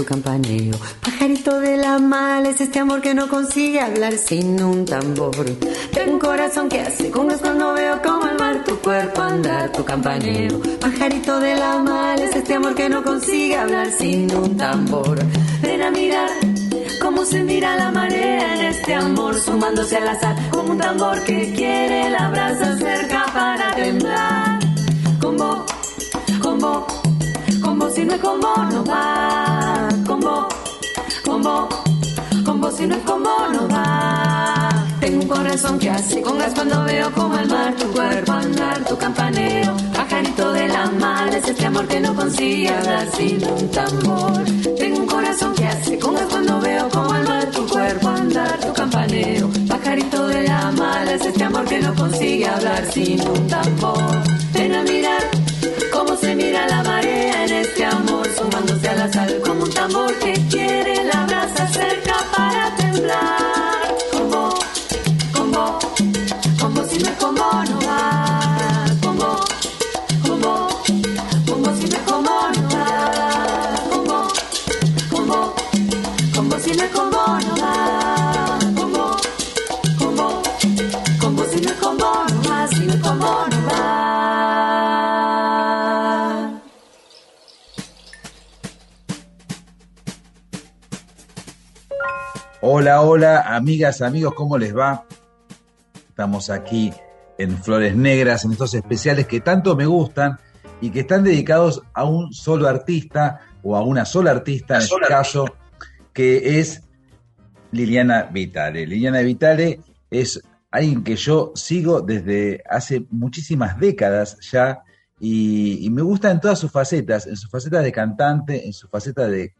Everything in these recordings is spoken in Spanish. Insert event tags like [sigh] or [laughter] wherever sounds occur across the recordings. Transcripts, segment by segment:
Tu campaneo. Pajarito de la mal es este amor que no consigue hablar sin un tambor. Tengo un corazón que hace con cuando veo como el mar tu cuerpo andar tu campaneo. Pajarito de la mal es este amor que no consigue hablar sin un tambor. Ven a mirar cómo se mira la marea en este amor sumándose al azar como un tambor que quiere la brasa cerca para temblar. Como, como, como si no es como no va como, como si no es como no va. Tengo un corazón que hace con gas cuando veo como el mar tu cuerpo andar, tu campaneo, pajarito de la mal, es este amor que no consigue hablar sin un tambor. Tengo un corazón que hace con gas cuando veo como el mar tu cuerpo andar, tu campaneo, pajarito de la mal, es este amor que no consigue hablar sin un tambor. Ven a mirar se mira la marea en este amor, sumándose a la sal como un tambor que quiere la brasa cerca para temblar. Amigas, amigos, ¿cómo les va? Estamos aquí en Flores Negras, en estos especiales que tanto me gustan y que están dedicados a un solo artista o a una sola artista, en este caso, que es Liliana Vitale. Liliana Vitale es alguien que yo sigo desde hace muchísimas décadas ya y, me gusta en todas sus facetas, en su faceta de cantante, en su faceta de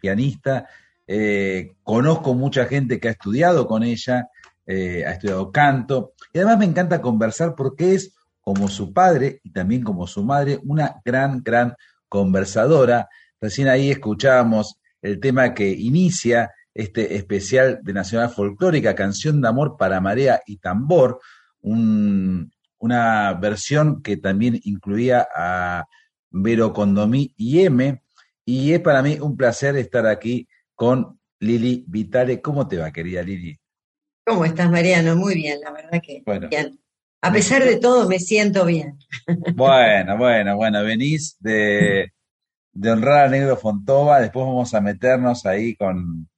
pianista, eh, conozco mucha gente que ha estudiado con ella, eh, ha estudiado canto, y además me encanta conversar porque es, como su padre y también como su madre, una gran, gran conversadora. Recién ahí escuchábamos el tema que inicia este especial de Nacional Folclórica, Canción de Amor para Marea y Tambor, una versión que también incluía a Vero Condomí y M, y es para mí un placer estar aquí con Lili Vitale. ¿Cómo te va, querida Lili? ¿Cómo estás, Mariano? Muy bien, la verdad que bien. A pesar de todo, me siento bien. Bueno, bueno, bueno, venís de, de honrar a Negro Fontova, después vamos a meternos ahí con,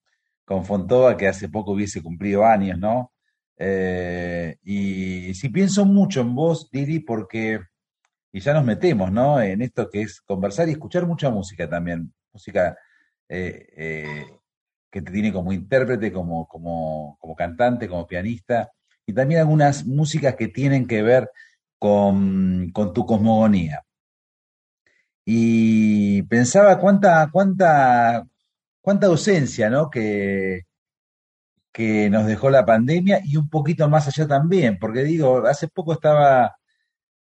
con Fontova, que hace poco hubiese cumplido años, ¿no? Eh, y sí pienso mucho en vos, Lili, porque, y ya nos metemos, ¿no? En esto que es conversar y escuchar mucha música también, música eh, eh, que te tiene como intérprete, como, como, como, cantante, como pianista, y también algunas músicas que tienen que ver con, con tu cosmogonía. Y pensaba cuánta, cuánta, cuánta ausencia, ¿no? Que, que nos dejó la pandemia y un poquito más allá también, porque digo, hace poco estaba,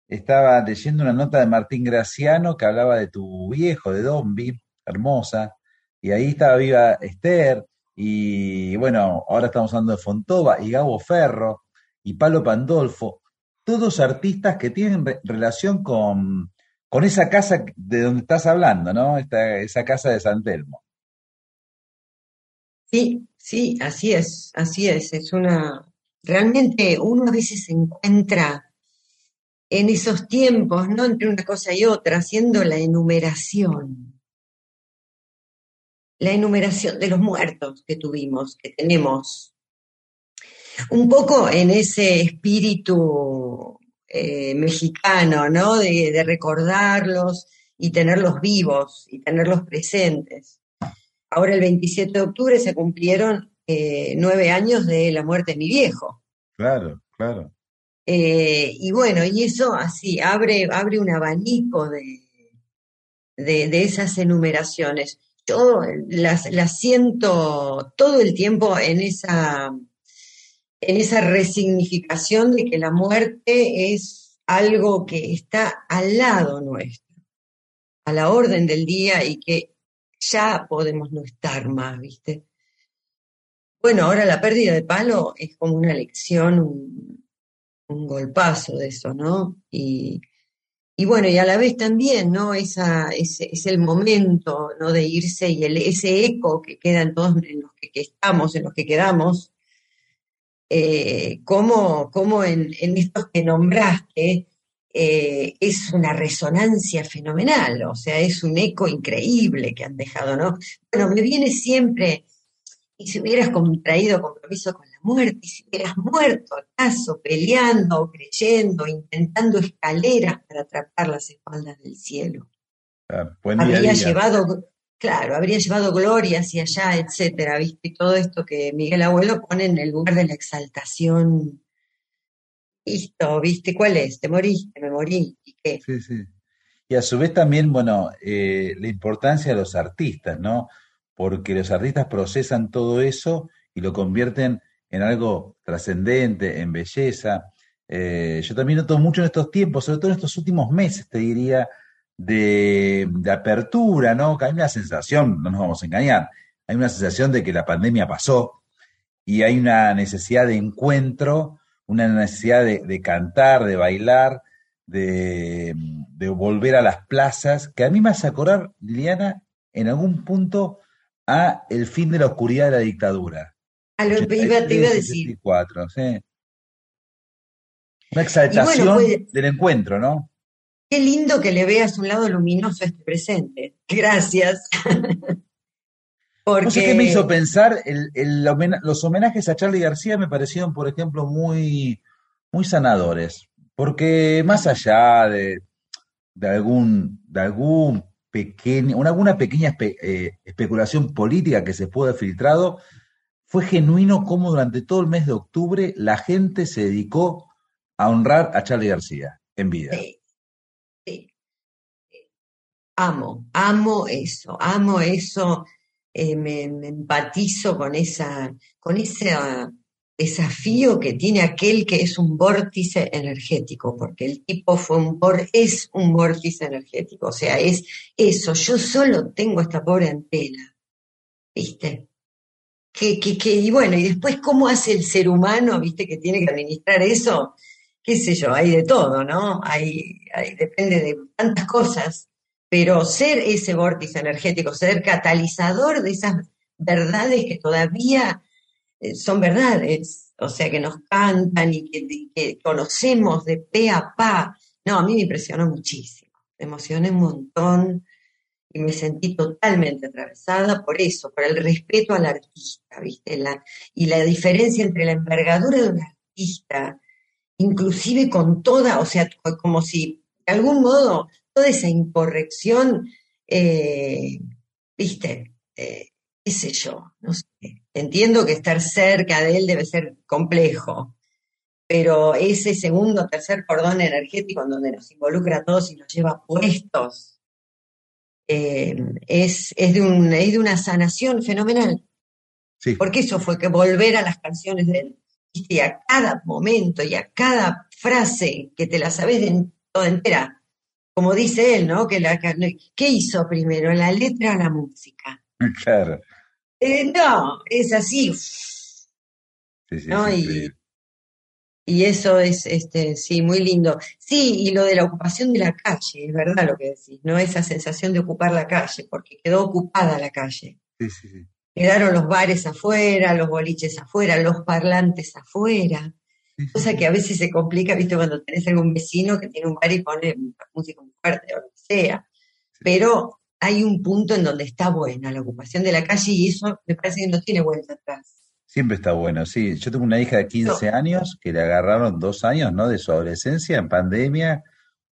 estaba leyendo una nota de Martín Graciano que hablaba de tu viejo, de Dombi, hermosa, y ahí estaba viva Esther, y bueno, ahora estamos hablando de Fontova y Gabo Ferro y Palo Pandolfo, todos artistas que tienen relación con, con esa casa de donde estás hablando, ¿no? Esta, esa casa de San Telmo. Sí, sí, así es, así es. Es una. Realmente uno a veces se encuentra en esos tiempos, ¿no? Entre una cosa y otra, haciendo la enumeración la enumeración de los muertos que tuvimos, que tenemos. Un poco en ese espíritu eh, mexicano, ¿no? De, recordarlos y tenerlos vivos y tenerlos presentes. Ahora el 27 de octubre se cumplieron eh, nueve años de la muerte de mi viejo. Claro, claro. Eh, y bueno, y eso así abre, abre un abanico de, de, esas enumeraciones. Yo las, siento todo el tiempo en esa, en esa resignificación de que la muerte es algo que está al lado nuestro, a la orden del día y que ya podemos no estar más, ¿viste? Bueno, ahora la pérdida de palo es como una lección, un, un golpazo de eso, ¿no? Y, y bueno, y a la vez también, ¿no? Esa, ese, es el momento, ¿no? De irse y el, ese eco que queda en todos en los que, estamos, en los que quedamos, eh, como, como en, estos que nombraste, eh, es una resonancia fenomenal, o sea, es un eco increíble que han dejado, ¿no? Bueno, me viene siempre, y si hubieras contraído compromiso con muerte, y si hubieras muerto acaso peleando, creyendo, intentando escaleras para atrapar las espaldas del cielo. habría llevado, claro, habría llevado gloria hacia allá, etcétera, ¿viste? Y todo esto que Miguel Abuelo pone en el lugar de la exaltación. Listo, ¿viste? ¿Cuál es? Te moriste, me morí, ¿y qué? Sí, sí. Y a su vez también, bueno, eh, la importancia de los artistas, ¿no? Porque los artistas procesan todo eso y lo convierten en algo trascendente, en belleza. Eh, yo también noto mucho en estos tiempos, sobre todo en estos últimos meses, te diría, de, apertura, ¿no? Que hay una sensación, no nos vamos a engañar, hay una sensación de que la pandemia pasó y hay una necesidad de encuentro, una necesidad de, cantar, de bailar, de, de, volver a las plazas, que a mí me hace acordar, Liliana, en algún punto a el fin de la oscuridad de la dictadura. A lo que iba, te iba a decir. Una exaltación pues, del encuentro, ¿no? Qué lindo que le veas un lado luminoso a este presente. Gracias. Porque... [laughs] No sé qué me hizo pensar, los homenajes a Charlie García me parecieron, por ejemplo, muy, muy sanadores. Porque más allá de, de algún, de algún pequeño, una, alguna pequeña eh, especulación política que se puede haber filtrado, fue genuino cómo durante todo el mes de octubre la gente se dedicó a honrar a Charlie García en vida. Sí, Amo, amo eso, amo eso, eh, me, empatizo con, esa, con ese desafío que tiene aquel que es un vórtice energético, porque el tipo fue un es un vórtice energético, o sea, es eso, yo solo tengo esta pobre antena, ¿viste? Que, que, y bueno, y después cómo hace el ser humano, viste, que tiene que administrar eso, qué sé yo, hay de todo, ¿no? Hay, depende de tantas cosas, pero ser ese vórtice energético, ser catalizador de esas verdades que todavía eh, son verdades, o sea, que nos cantan y que, conocemos de pe a pa, no, a mí me impresionó muchísimo, me emocioné un montón, y me sentí totalmente atravesada por eso, por el respeto al artista, ¿viste? Y la diferencia entre la envergadura de un artista, inclusive con toda, o sea, como si de algún modo toda esa incorrección, eh, ¿viste? Eh, qué sé yo, no sé. Entiendo que estar cerca de él debe ser complejo, pero ese segundo tercer cordón energético en donde nos involucra a todos y nos lleva puestos, eh, es, es, de un, de una sanación fenomenal. Porque eso fue que volver a las canciones de él, y a cada momento y a cada frase que te la sabes de toda entera, como dice él, ¿no? Que la, ¿Qué hizo primero, la letra o la música? [laughs] Claro. Eh, no, es así. Sí, sí, ¿no? y, y eso es, este, sí, muy lindo. Sí, y lo de la ocupación de la calle, es verdad lo que decís, ¿no? Esa sensación de ocupar la calle, porque quedó ocupada la calle. Sí, sí, sí. Quedaron los bares afuera, los boliches afuera, los parlantes afuera. Cosa que a veces se complica, ¿viste? Cuando tenés algún vecino que tiene un bar y pone música muy fuerte o lo que sea. Pero hay un punto en donde está buena la ocupación de la calle y eso me parece que no tiene vuelta atrás. Siempre está bueno, sí. Yo tengo una hija de 15 años que le agarraron dos años, ¿no? De su adolescencia en pandemia,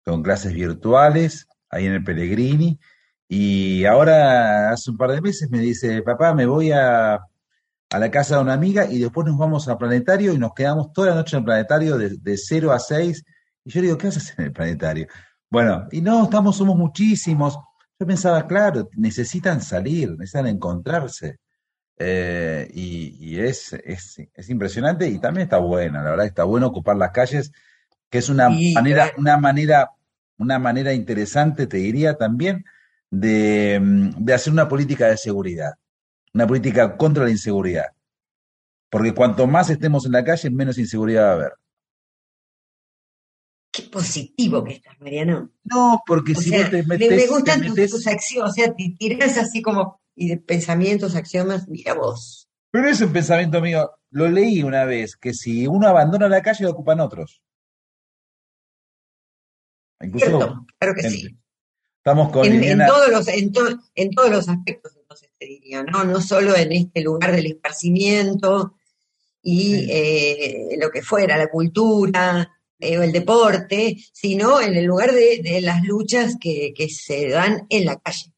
con clases virtuales, ahí en el Pellegrini. Y ahora, hace un par de meses, me dice, papá, me voy a, a la casa de una amiga y después nos vamos al planetario y nos quedamos toda la noche en el planetario de, de 0 a 6. Y yo le digo, ¿qué haces en el planetario? Bueno, y no, estamos, somos muchísimos. Yo pensaba, claro, necesitan salir, necesitan encontrarse. Eh, y, es, es, impresionante y también está buena, la verdad está bueno ocupar las calles, que es una manera, una manera, una manera interesante, te diría también, de, mm, de hacer una política de seguridad, una política contra la inseguridad. Porque cuanto más estemos en la calle, menos inseguridad va a haber. Qué positivo que estás, Mariano. No, porque si vos te metes. Me, gustan tus, acciones, o sea, te tiras así como y de pensamientos, axiomas, mira vos. Pero es un pensamiento mío. Lo leí una vez, que si uno abandona la calle, lo ocupan otros. Incluso, claro que sí. Estamos con en, todos los, en, en, todos los aspectos, entonces te diría, ¿no? No solo en este lugar del esparcimiento y eh, lo que fuera, la cultura, eh, el deporte, sino en el lugar de, las luchas que, se dan en la calle.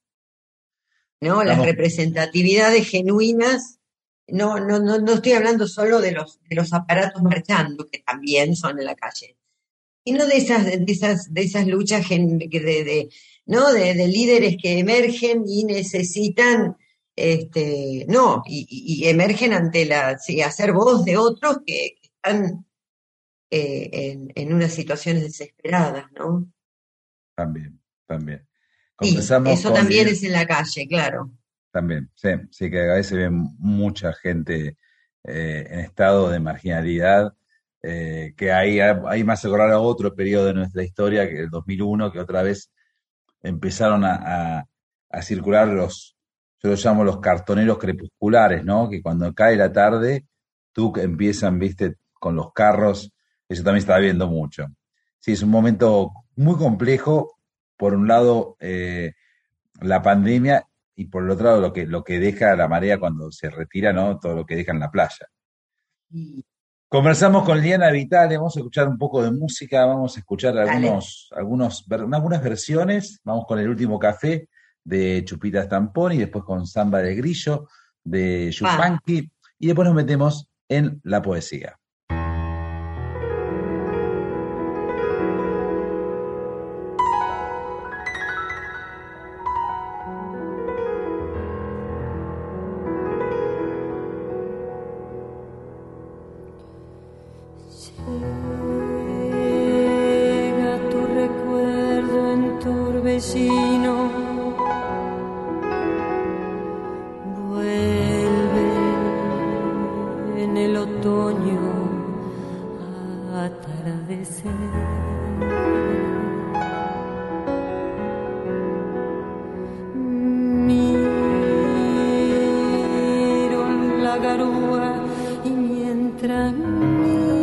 ¿No? Las representatividades genuinas. No, no, no, no estoy hablando solo de los, de los aparatos marchando, que también son en la calle, sino de esas, de esas, de esas luchas de, de, ¿no? De, líderes que emergen y necesitan este, no, y, emergen ante la, sí, hacer voz de otros que están eh, en, unas situaciones desesperadas, ¿no? También, también. Eso también es en la calle, claro. También, sí, sí que a veces ven mucha gente eh, en estado de marginalidad, eh, que ahí, ahí más acordar a otro periodo de nuestra historia, que el 2001, que otra vez empezaron a, a circular los, yo los llamo los cartoneros crepusculares, ¿no? Que cuando cae la tarde, tú empiezan, viste, con los carros eso también está viendo mucho. Sí, es un momento muy complejo. Por un lado, eh, la pandemia y por el otro lado, lo que, lo que deja la marea cuando se retira, ¿no? Todo lo que deja en la playa. Conversamos con Liana Vital, vamos a escuchar un poco de música, vamos a escuchar algunos, algunos, algunas versiones, vamos con el último café de Chupita Stampón y después con Samba de Grillo de Yupanqui y después nos metemos en la poesía. El amor que el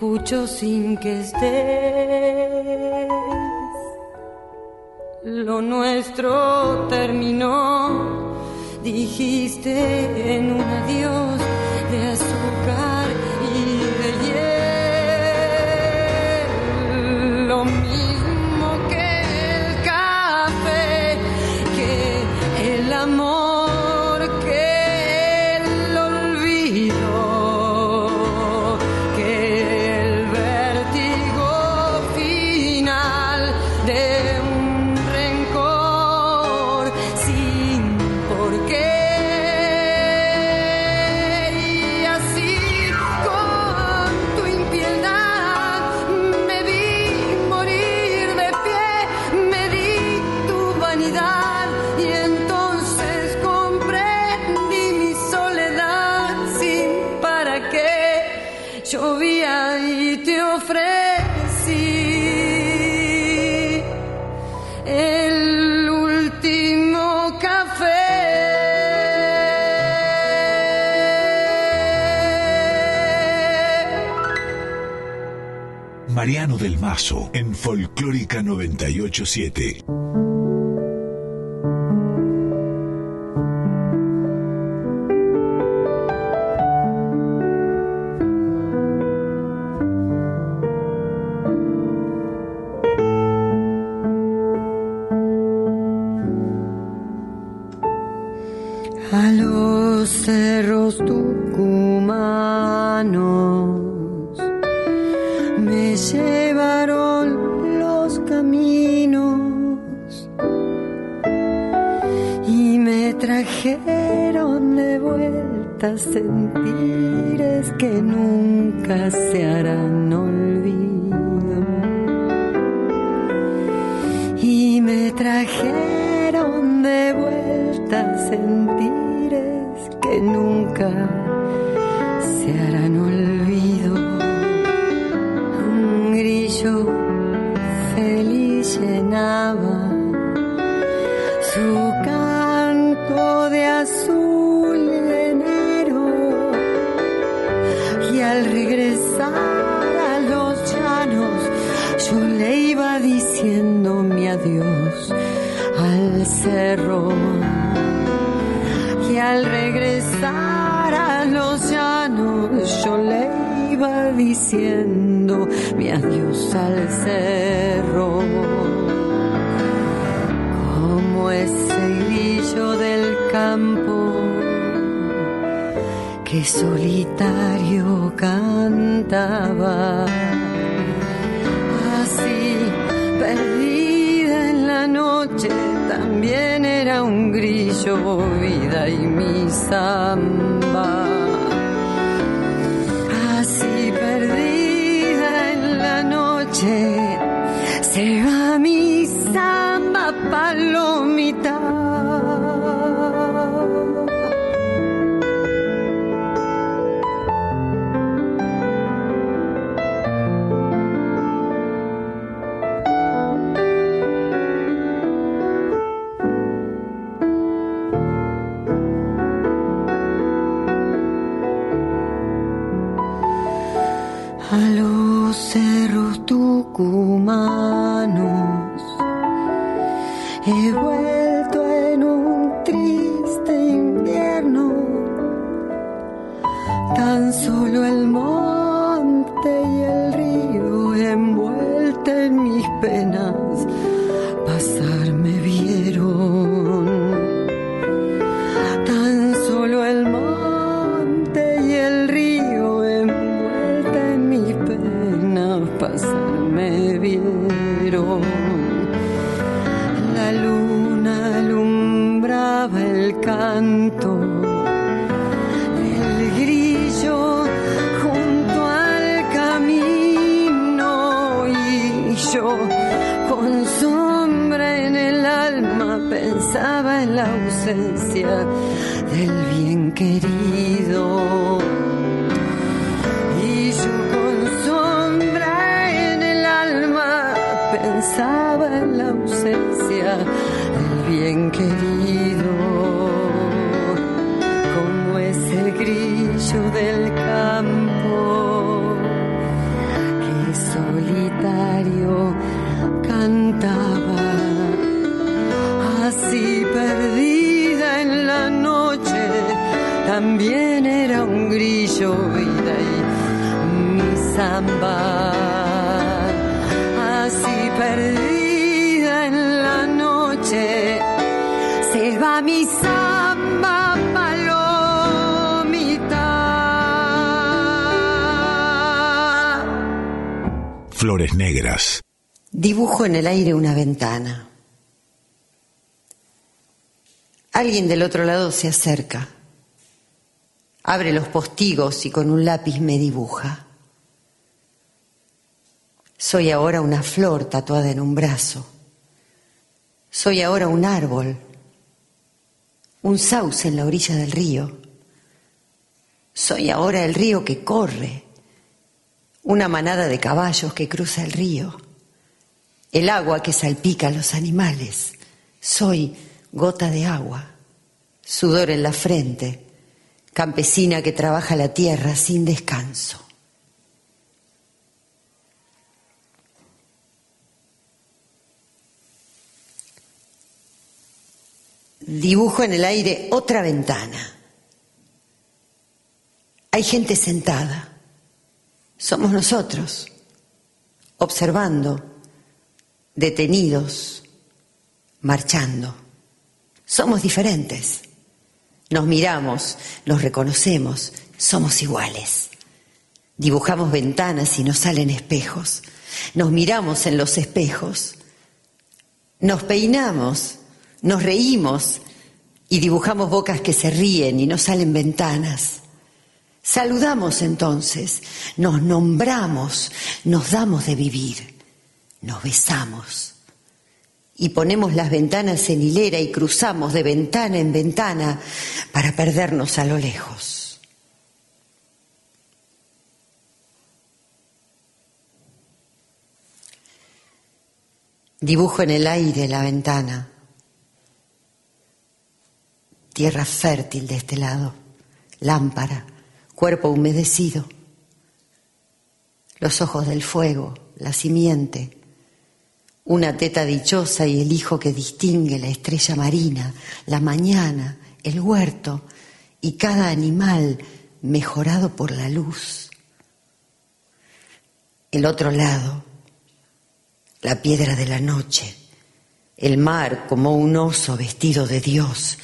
escucho sin que estés. Lo nuestro terminó, dijiste en un Mariano del Mazo en Folclórica 987. El aire una ventana. Alguien del otro lado se acerca, abre los postigos y con un lápiz me dibuja. Soy ahora una flor tatuada en un brazo. Soy ahora un árbol, un sauce en la orilla del río. Soy ahora el río que corre, una manada de caballos que cruza el río, el agua que salpica a los animales. Soy gota de agua, sudor en la frente, campesina que trabaja la tierra sin descanso. Dibujo en el aire otra ventana. Hay gente sentada. Somos nosotros, observando, detenidos, marchando. Somos diferentes. Nos miramos, nos reconocemos, somos iguales. Dibujamos ventanas y nos salen espejos. Nos miramos en los espejos. Nos peinamos, nos reímos y dibujamos bocas que se ríen y nos salen ventanas. Saludamos entonces, nos nombramos, nos damos de vivir, nos besamos. Y ponemos las ventanas en hilera y cruzamos de ventana en ventana para perdernos a lo lejos. Dibujo en el aire la ventana, tierra fértil de este lado, lámpara, cuerpo humedecido, los ojos del fuego, la simiente, una teta dichosa y el hijo que distingue la estrella marina, la mañana, el huerto y cada animal mejorado por la luz. El otro lado, la piedra de la noche, el mar como un oso vestido de Dios,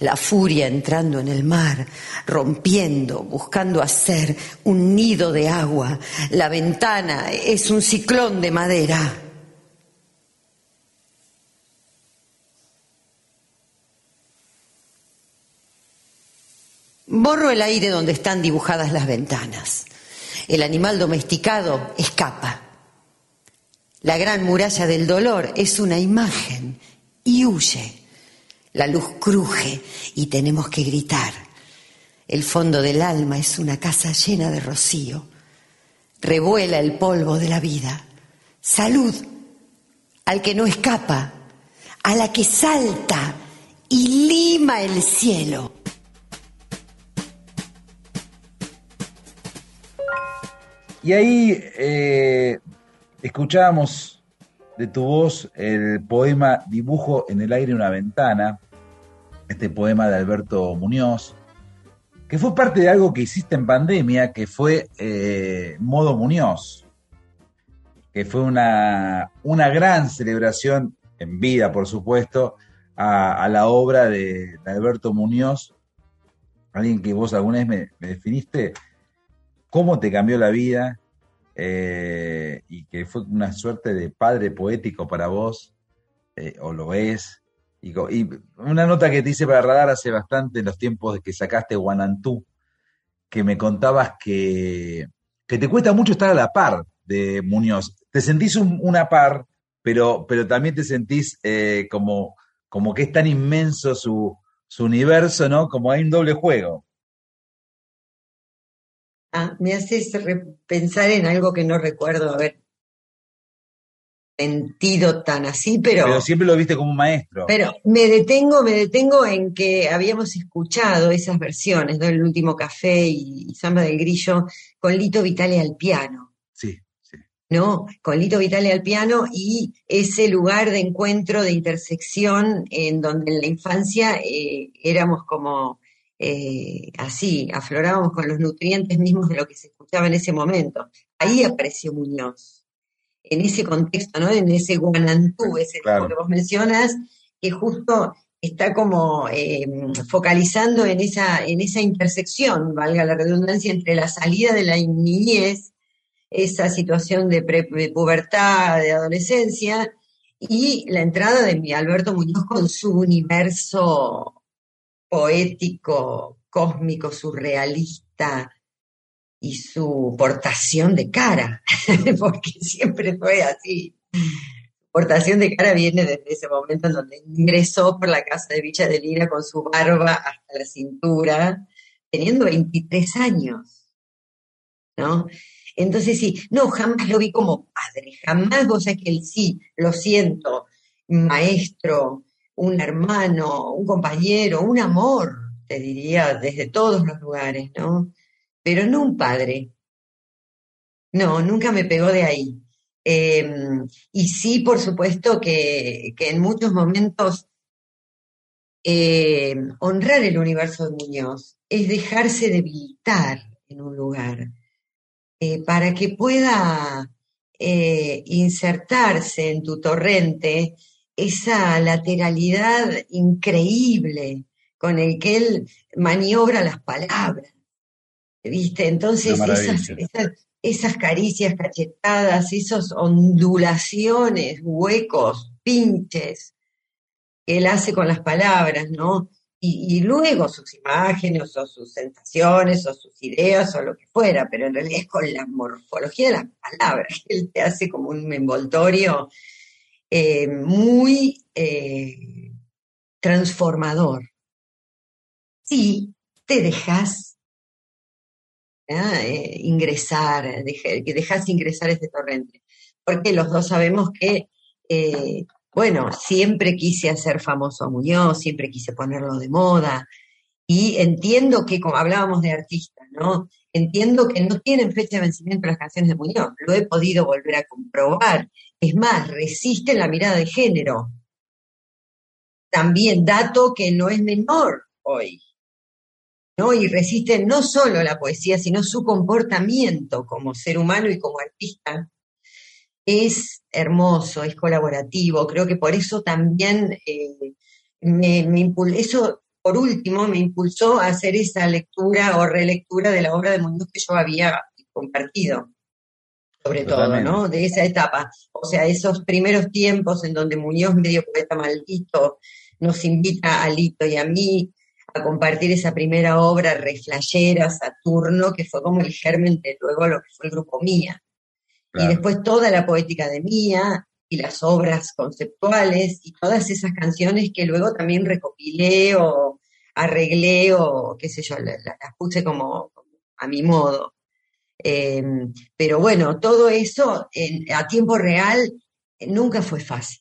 la furia entrando en el mar, rompiendo, buscando hacer un nido de agua, la ventana es un ciclón de madera. Borro el aire donde están dibujadas las ventanas. El animal domesticado escapa. La gran muralla del dolor es una imagen y huye. La luz cruje y tenemos que gritar. El fondo del alma es una casa llena de rocío. Revuela el polvo de la vida. Salud al que no escapa, a la que salta y lima el cielo. Y ahí eh, escuchábamos de tu voz el poema Dibujo en el aire una ventana, este poema de Alberto Muñoz, que fue parte de algo que hiciste en pandemia, que fue eh, Modo Muñoz, que fue una, una gran celebración en vida, por supuesto, a, la obra de, Alberto Muñoz, alguien que vos alguna vez me, definiste, cómo te cambió la vida eh, y que fue una suerte de padre poético para vos, eh, o lo es. Y, una nota que te hice para Radar hace bastante en los tiempos de que sacaste Guanantú, que me contabas que, que te cuesta mucho estar a la par de Muñoz. Te sentís una par, pero, pero también te sentís eh, como como que es tan inmenso su, universo, ¿no? Como hay un doble juego. Ah, me haces pensar en algo que no recuerdo haber sentido tan así, pero... Pero siempre lo viste como un maestro. Pero me detengo, me detengo en que habíamos escuchado esas versiones, ¿no? El último café y, y Samba del Grillo con Lito Vitale al piano. Sí. ¿no? Con Lito Vitale al piano y ese lugar de encuentro, de intersección, en donde en la infancia eh, éramos como eh, así, aflorábamos con los nutrientes mismos de lo que se escuchaba en ese momento. Ahí apareció Muñoz, en ese contexto, ¿no? En ese Guanantú, ese que vos mencionas, que justo está como eh, focalizando en esa, en esa intersección, valga la redundancia, entre la salida de la niñez esa situación de, pubertad, de adolescencia, y la entrada de mi Alberto Muñoz con su universo poético, cósmico, surrealista y su portación de cara, [laughs] porque siempre fue así. Portación de cara viene desde ese momento en donde ingresó por la casa de Villa de Lira con su barba hasta la cintura, teniendo 23 años, ¿no? Entonces sí, no, jamás lo vi como padre, jamás, vos sabés que él sí, lo siento, maestro, un hermano, un compañero, un amor, te diría, desde todos los lugares, ¿no? Pero no un padre. No, nunca me pegó de ahí. Em, y sí, por supuesto que, en muchos momentos em, honrar el universo de Muñoz es dejarse debilitar en un lugar. Eh, para que pueda eh, insertarse en tu torrente esa lateralidad increíble con el que él maniobra las palabras. ¿Viste? Entonces, esas, caricias cachetadas, esas ondulaciones, huecos, pinches que él hace con las palabras, ¿no? y, luego sus imágenes o sus sensaciones o sus ideas o lo que fuera, pero en realidad es con la morfología de las palabras que él te hace como un envoltorio eh, muy eh, transformador. Si te dejas eh, ingresar, que dejas ingresar este torrente, porque los dos sabemos que bueno, siempre quise hacer famoso a Muñoz, siempre quise ponerlo de moda. Y entiendo que, como hablábamos de artistas, ¿no? Entiendo que no tienen fecha de vencimiento las canciones de Muñoz. Lo he podido volver a comprobar. Es más, resisten la mirada de género. También dato que no es menor hoy. ¿no? Y resisten no solo la poesía, sino su comportamiento como ser humano y como artista es hermoso, es colaborativo. Creo que por eso también eh, me, eso por último me impulsó a hacer esa lectura o relectura de la obra de Muñoz que yo había compartido, sobre todo, ¿no? De esa etapa. O sea, esos primeros tiempos en donde Muñoz, medio poeta maldito, nos invita a Lito y a mí a compartir esa primera obra reflayera, Saturno, que fue como el germen de luego lo que fue el grupo Mía. Y después toda la poética de Mía y las obras conceptuales y todas esas canciones que luego también recopilé o arreglé o qué sé yo, las, puse como a mi modo. Em, pero bueno, todo eso a tiempo real nunca fue fácil.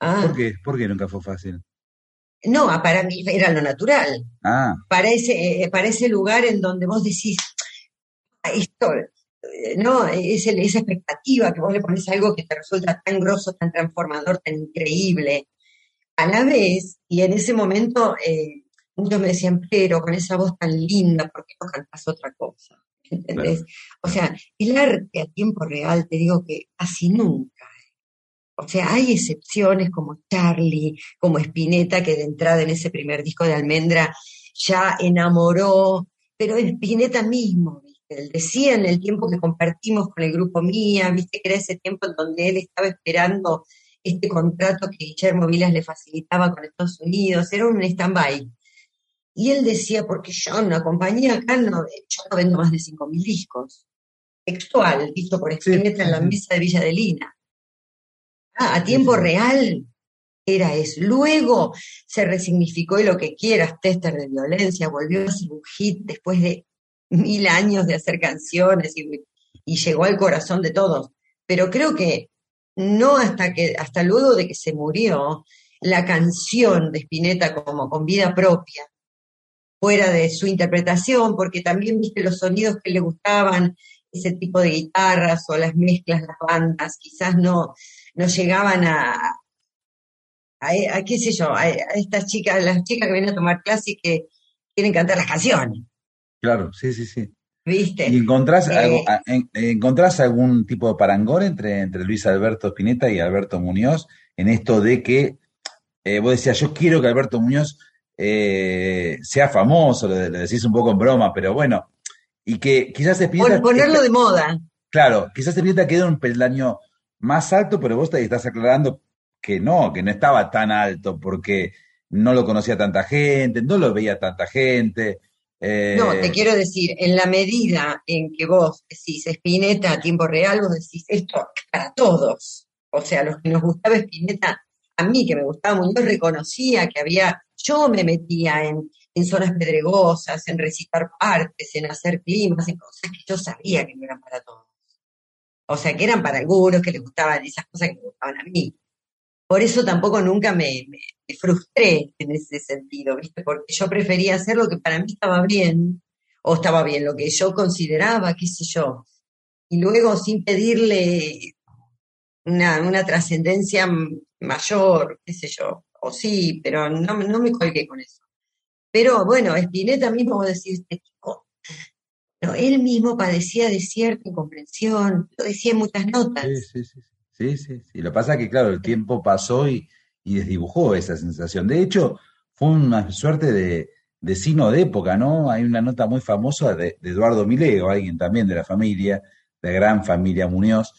Ah. ¿Por qué? ¿Por qué nunca fue fácil? No, para mí era lo natural. Ah. Para ese, eh, para ese lugar en donde vos decís, ah, esto, ¿no? Es esa expectativa que vos le pones algo que te resulta tan grosso, tan transformador, tan increíble. A la vez, y en ese momento, eh, muchos me decían, pero con esa voz tan linda, ¿por qué no cantas otra cosa? ¿Entendés? O sea, el arte a tiempo real, te digo que casi nunca. O sea, hay excepciones como Charlie, como Spinetta, que de entrada en ese primer disco de Almendra ya enamoró, pero Spinetta mismo, ¿viste? Él decía en el tiempo que compartimos con el grupo Mía, viste que era ese tiempo en donde él estaba esperando este contrato que Guillermo Vilas le facilitaba con Estados Unidos, era un stand-by. Y él decía, porque yo en una compañía acá no, yo no vendo más de 5.000 discos. Textual, dicho por Spinetta en la mesa de Villa de Lina. Ah, a tiempo real era eso. Luego se resignificó y lo que quieras, tester de violencia, volvió a ser un hit después de mil años de hacer canciones y, y llegó al corazón de todos. Pero creo que no hasta que, hasta luego de que se murió, la canción de Spinetta como con vida propia, fuera de su interpretación, porque también viste los sonidos que le gustaban, ese tipo de guitarras o las mezclas, las bandas, quizás no, no llegaban a, a, qué sé yo, a, estas chicas, las chicas que vienen a tomar clase y que quieren cantar las canciones. Claro, sí, sí, sí. ¿Viste? ¿Y encontrás, algo, encontrás algún tipo de parangón entre, entre Luis Alberto Spinetta y Alberto Muñoz en esto de que eh, vos decías, yo quiero que Alberto Muñoz eh, sea famoso, lo, decís un poco en broma, pero bueno, y que quizás Spinetta... ponerlo de moda. Claro, quizás Spinetta quede un peldaño más alto, pero vos te estás aclarando que no, que no estaba tan alto porque no lo conocía tanta gente, no lo veía tanta gente, eh, no, te quiero decir, en la medida en que vos decís Spinetta a tiempo real, vos decís esto para todos. O sea, los que nos gustaba Spinetta, a mí que me gustaba Muñoz, reconocía que había, yo me metía en, zonas pedregosas, en recitar partes, en hacer climas, en cosas que yo sabía que no eran para todos. O sea, que eran para algunos que les gustaban esas cosas que me gustaban a mí. Por eso tampoco nunca me, me frustré en ese sentido, ¿viste? Porque yo prefería hacer lo que para mí estaba bien, o estaba bien, lo que yo consideraba, qué sé yo. Y luego sin pedirle una, una trascendencia mayor, qué sé yo, o sí, pero no, no me colgué con eso. Pero bueno, Spinetta mismo, vos decís, este chico, no, él mismo padecía de cierta incomprensión, lo decía en muchas notas. Sí, sí, sí. Sí, sí, sí. Lo que pasa es que, claro, el tiempo pasó y, y desdibujó esa sensación. De hecho, fue una suerte de, de signo de época, ¿no? Hay una nota muy famosa de, Eduardo Mileo, alguien también de la familia, de la gran familia Muñoz,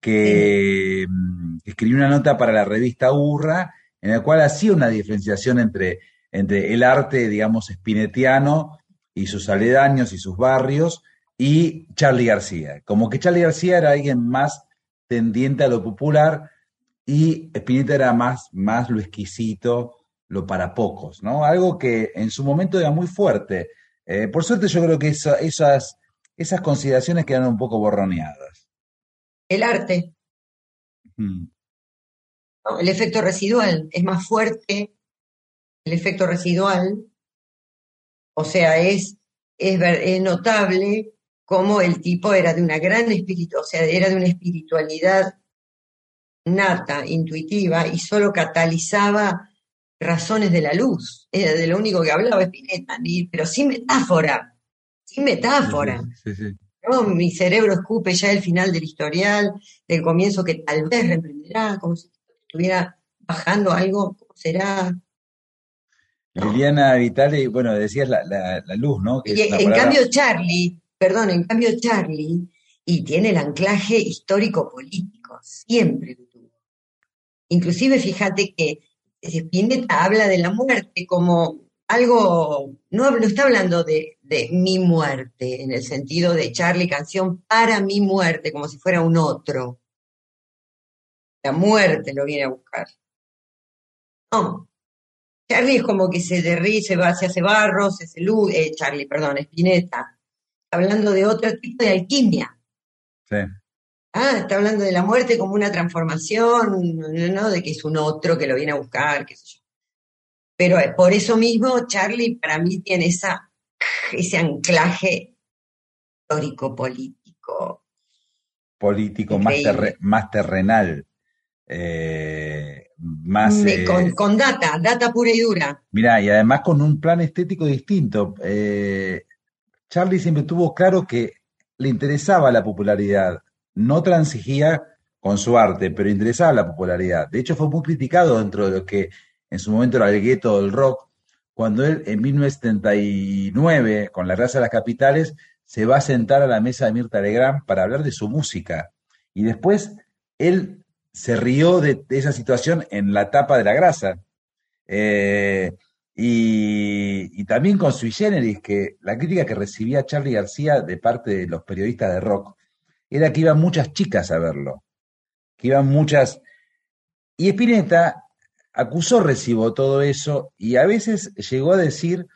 que mm, escribió una nota para la revista Urra, en la cual hacía una diferenciación entre, entre el arte, digamos, espinetiano y sus aledaños y sus barrios, y Charlie García. Como que Charlie García era alguien más tendiente a lo popular, y Spinetta era más, más lo exquisito, lo para pocos, ¿no? Algo que en su momento era muy fuerte. Eh, por suerte yo creo que esas, esas consideraciones quedaron un poco borroneadas. El arte. El efecto residual es más fuerte, el efecto residual, o sea, es, es, es notable cómo el tipo era de una gran espíritu, o sea, era de una espiritualidad nata, intuitiva, y solo catalizaba razones de la luz. Era de lo único que hablaba Spinetta, pero sin metáfora, sin metáfora. Mi cerebro escupe ya el final del historial, del comienzo que tal vez reprenderá, como si estuviera bajando algo, ¿cómo será? Liliana Vitale, bueno, decías la, luz, ¿no? en cambio Charlie, perdón, en cambio Charlie, y tiene el anclaje histórico político, siempre Inclusive fíjate que Spinetta habla de la muerte como algo, no, no está hablando de, de, mi muerte, en el sentido de Charlie canción para mi muerte, como si fuera un otro. La muerte lo viene a buscar. No. Charlie es como que se derrite, se, va, se hace barro, se hace luz, eh, Charlie, perdón, Spinetta. Hablando de otro tipo de alquimia. Sí. Ah, está hablando de la muerte como una transformación, ¿no? De que es un otro que lo viene a buscar, qué sé yo. Pero eh, por eso mismo, Charlie para mí tiene esa, ese anclaje histórico, político. Político, más, más terrenal. Eh, más... Me- con, con data, data pura y dura. Mirá, y además con un plan estético distinto. Eh, Charlie siempre tuvo claro que le interesaba la popularidad, no transigía con su arte, pero interesaba la popularidad. De hecho, fue muy criticado dentro de lo que en su momento era el gueto del rock, cuando él en 1979, con la raza de las capitales, se va a sentar a la mesa de Mirta Legrand para hablar de su música. Y después él se rió de, esa situación en la tapa de la grasa. Eh, y, también con Sui Generis, que la crítica que recibía Charlie García de parte de los periodistas de rock era que iban muchas chicas a verlo, que iban muchas... Y Spinetta acusó recibo todo eso y a veces llegó a decir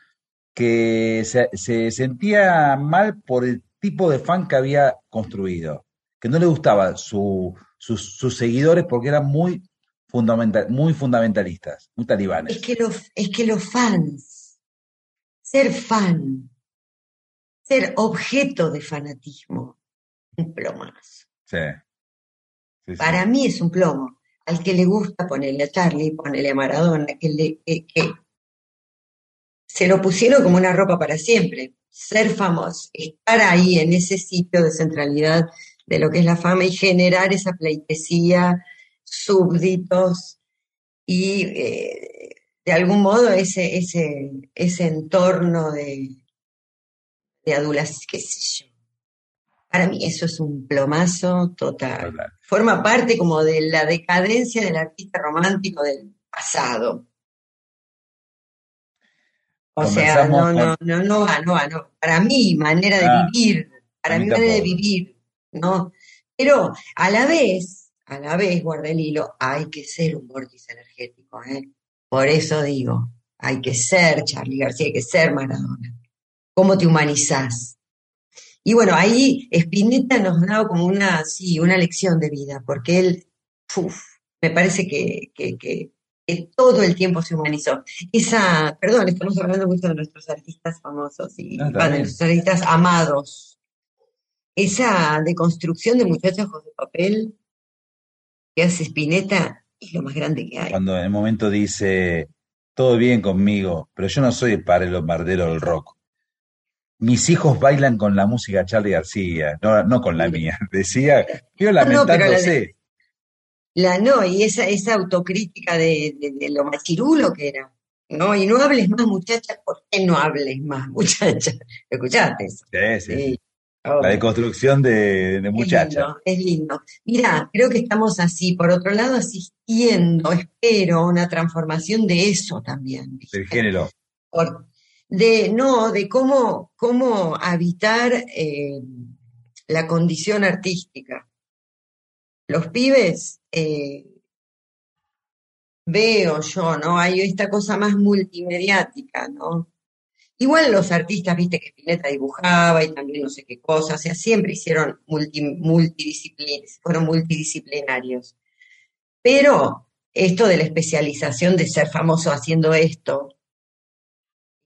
que se sentía mal por el tipo de fan que había construido, que no le gustaba su, sus, sus seguidores porque eran muy, fundamental, muy fundamentalistas, muy talibanes. Es que, los, es que los fans, ser fan, ser objeto de fanatismo, un plomazo. Sí. Sí, sí. Para mí es un plomo. Al que le gusta ponerle a Charlie, ponerle a Maradona, que, le, que, que se lo pusieron como una ropa para siempre. Ser famoso, estar ahí en ese sitio de centralidad de lo que es la fama y generar esa pleitesía, súbditos y eh, de algún modo ese, ese, ese entorno de, de adulación, qué sé yo. Para mí eso es un plomazo total. Total. Forma parte como de la decadencia del artista romántico del pasado. O sea, no, no, no, no va, no va, no. Para mí, manera de Ah, vivir, para mí manera de vivir, ¿no? Pero a la vez, a la vez, guarda el hilo, hay que ser un vórtice energético, ¿eh? Por eso digo, hay que ser Charlie García, hay que ser Maradona. ¿Cómo te humanizás? Y bueno, ahí Spinetta nos da como una, sí, una lección de vida, porque él, uf, me parece que, que, que, que todo el tiempo se humanizó. Esa, perdón, estamos hablando mucho de nuestros artistas famosos y bueno, de nuestros artistas amados. Esa deconstrucción de muchachos de papel que hace Spinetta es lo más grande que hay. Cuando en el momento dice, todo bien conmigo, pero yo no soy el padre bombardero del rock. Mis hijos bailan con la música Charlie García, no, no con la mía. [laughs] Decía, yo No, no, la lamentándose. La no, y esa, esa autocrítica de, de, de lo machirulo que era. No, y no hables más, muchacha, ¿por qué no hables más, [laughs] muchacha? ¿Escuchaste eso? Sí, sí. Sí, La obvio. deconstrucción de, de Es lindo, es lindo. Mira, creo que estamos así, por otro lado, asistiendo, espero, a una transformación de eso también, del ¿viste? género. Por- de, no, de cómo, cómo habitar eh, la condición artística. Los pibes, eh, veo yo, ¿no? Hay esta cosa más multimediática, ¿no? Igual los artistas, viste que Spinetta dibujaba y también no sé qué cosas, o sea, siempre hicieron multi, multidisciplinarios. Pero esto de la especialización de ser famoso haciendo esto,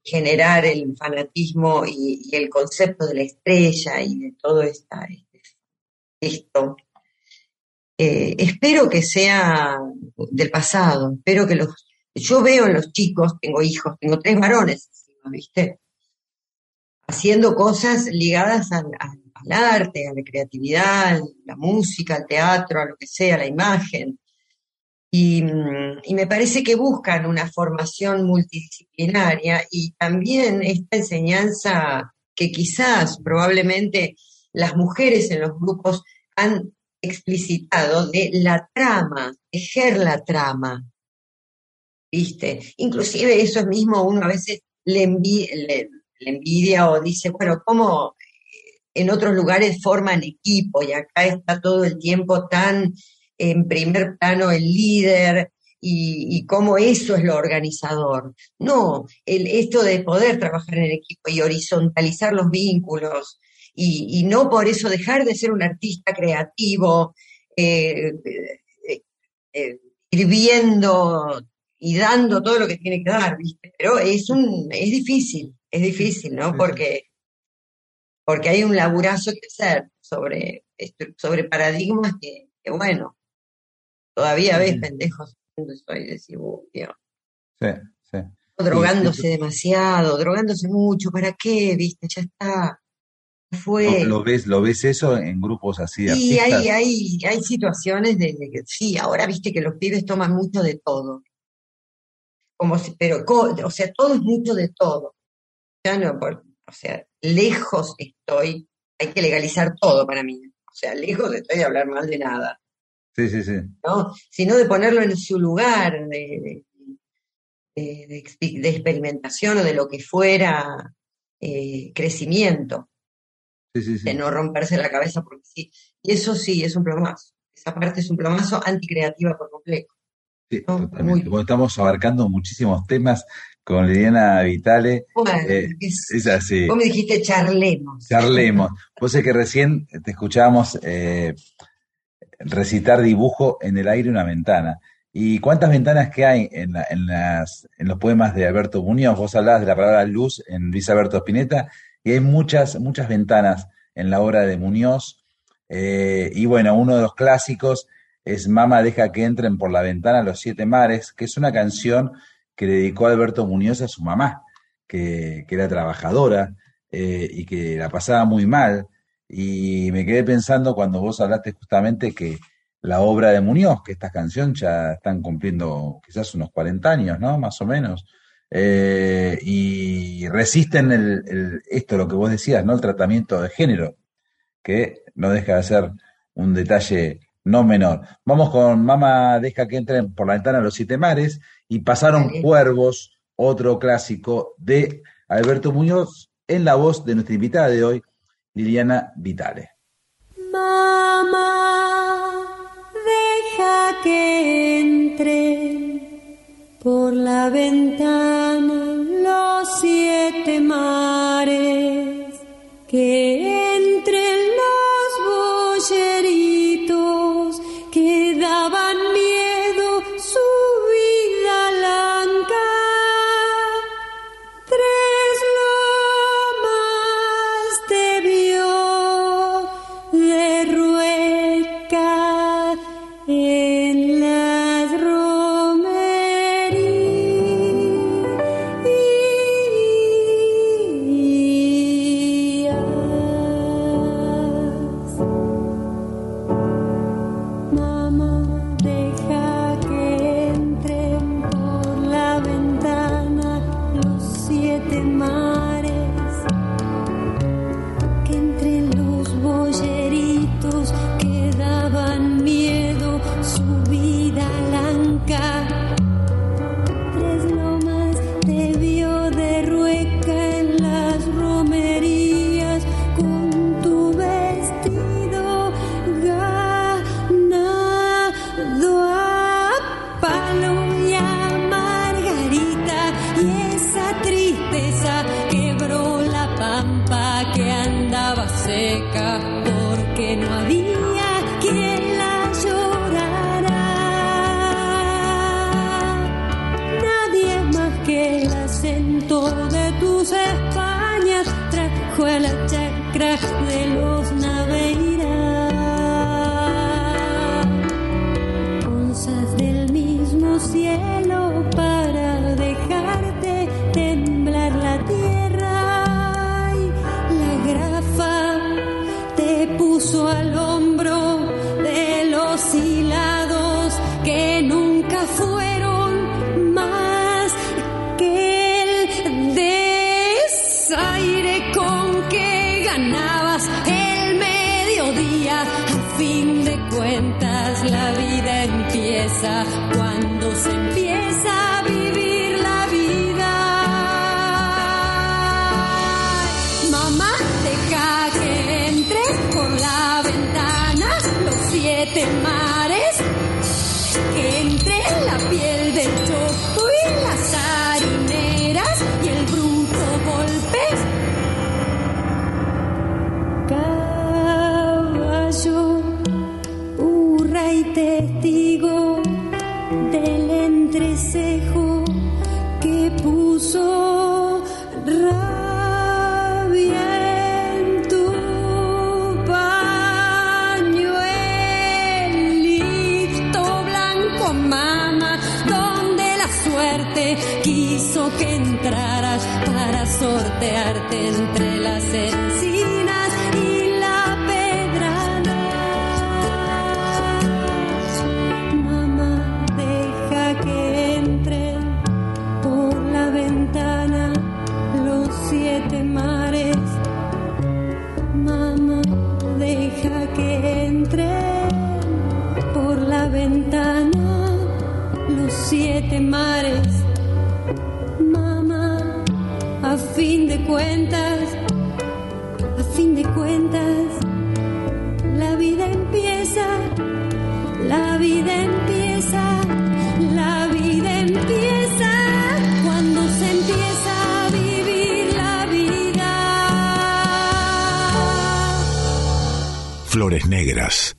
generar el fanatismo y, el concepto de la estrella y de todo este- esto, eh, espero que sea del pasado, espero que los... Yo veo en los chicos, tengo hijos, tengo tres varones, ¿viste? Haciendo cosas ligadas al, arte, a la creatividad, la música, al teatro, a lo que sea, a la imagen. Y, mm, y me parece que buscan una formación multidisciplinaria y también esta enseñanza que quizás probablemente las mujeres en los grupos han explicitado de la trama, tejer la trama, ¿viste? Inclusive eso mismo uno a veces le, envi- le- envidia o dice, bueno, ¿cómo en otros lugares forman equipo y acá está todo el tiempo tan en primer plano el líder y, cómo eso es lo organizador? No, el, esto de poder trabajar en equipo y horizontalizar los vínculos y, no por eso dejar de ser un artista creativo, eh, eh, eh, y dando todo lo que tiene que dar, ¿viste? Pero es un, es difícil, es difícil, ¿no? Sí, sí. Porque, porque hay un laburazo que hacer sobre, sobre paradigmas que, que, bueno, todavía ves Sí. pendejos eso y decís. Sí, sí. Drogándose demasiado, drogándose mucho, ¿para qué? ¿Viste? Ya está. Fue. ¿Lo, lo ves, ¿Lo ves eso en grupos así artistas? hay, hay, hay situaciones de, de que sí, ahora viste que los pibes toman mucho de todo. Como si, pero, o sea, todo es mucho de todo. Ya no, por- o sea, lejos estoy, hay que legalizar todo para mí. O sea, lejos estoy de hablar mal de nada, Sí, sí, sí. ¿no? Sino de ponerlo en su lugar, de, de, de- experimentación o de lo que fuera eh, crecimiento. Sí, sí, sí. de no romperse la cabeza porque sí. Y eso sí, es un plomazo. Esa parte es un plomazo anticreativa por completo. Sí, totalmente. Bueno, estamos abarcando muchísimos temas con Liliana Vitale. Bueno, Eh, es- Es así. vos me dijiste charlemos. Charlemos. Vos sé que recién te escuchábamos eh, recitar dibujo en el aire una ventana. ¿Y cuántas ventanas que hay en, la- en las, en los poemas de Alberto Muñoz? Vos hablabas de la palabra luz en Luis Alberto Spinetta y hay muchas, muchas ventanas en la obra de Muñoz. Eh, y bueno, uno de los clásicos es Mama deja que entren por la ventana los siete mares, que es una canción que dedicó Alberto Muñoz a su mamá, que, que era trabajadora eh, y que la pasaba muy mal. Y me quedé pensando cuando vos hablaste justamente que la obra de Muñoz, que estas canciones ya están cumpliendo quizás unos 40 años, ¿no? Más o menos. Eh, y resisten el- esto, lo que vos decías, ¿no? El tratamiento de género, que no deja de ser un detalle no menor. Vamos con Mama deja que entren por la ventana los siete mares y pasaron Dale. cuervos, otro clásico de Alberto Muñoz, en la voz de nuestra invitada de hoy, Liliana Vitale. Mamá, deja que entre por la ventana los siete mares, que cuando se empieza a vivir cuentas, a fin de cuentas, la vida empieza, la vida empieza, la vida empieza cuando se empieza a vivir la vida. Flores Negras.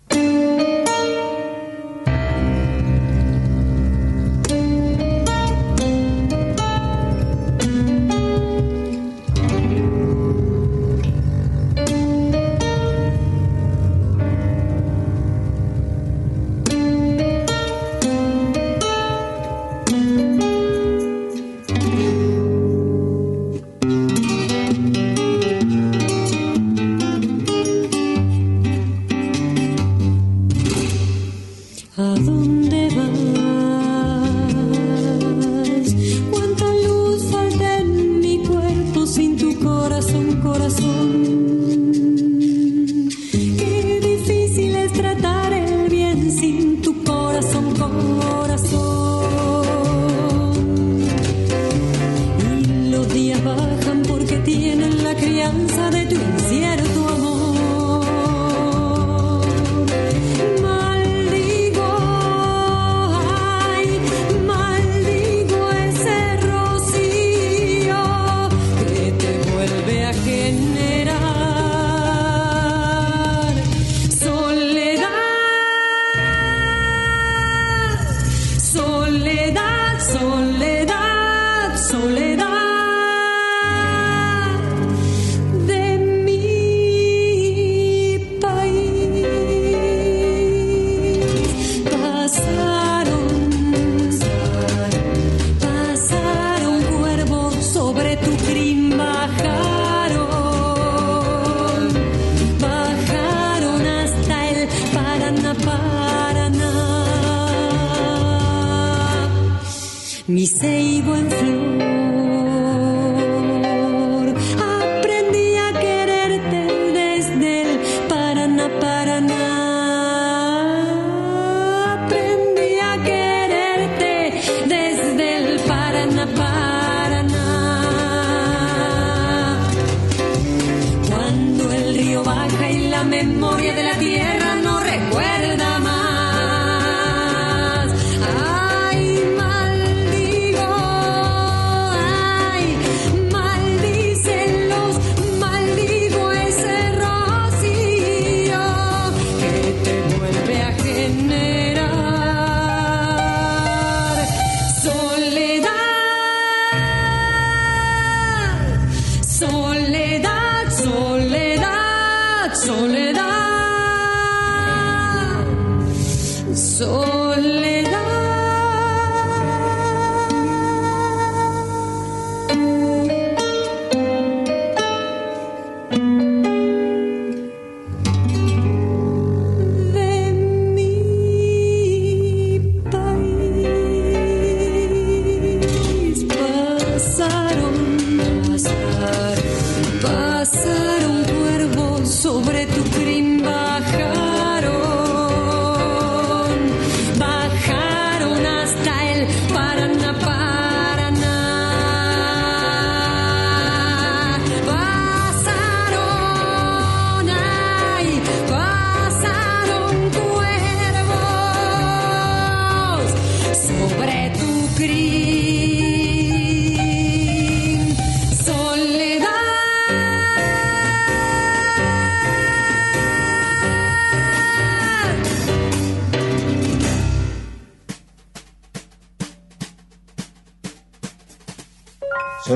Mi ceibo en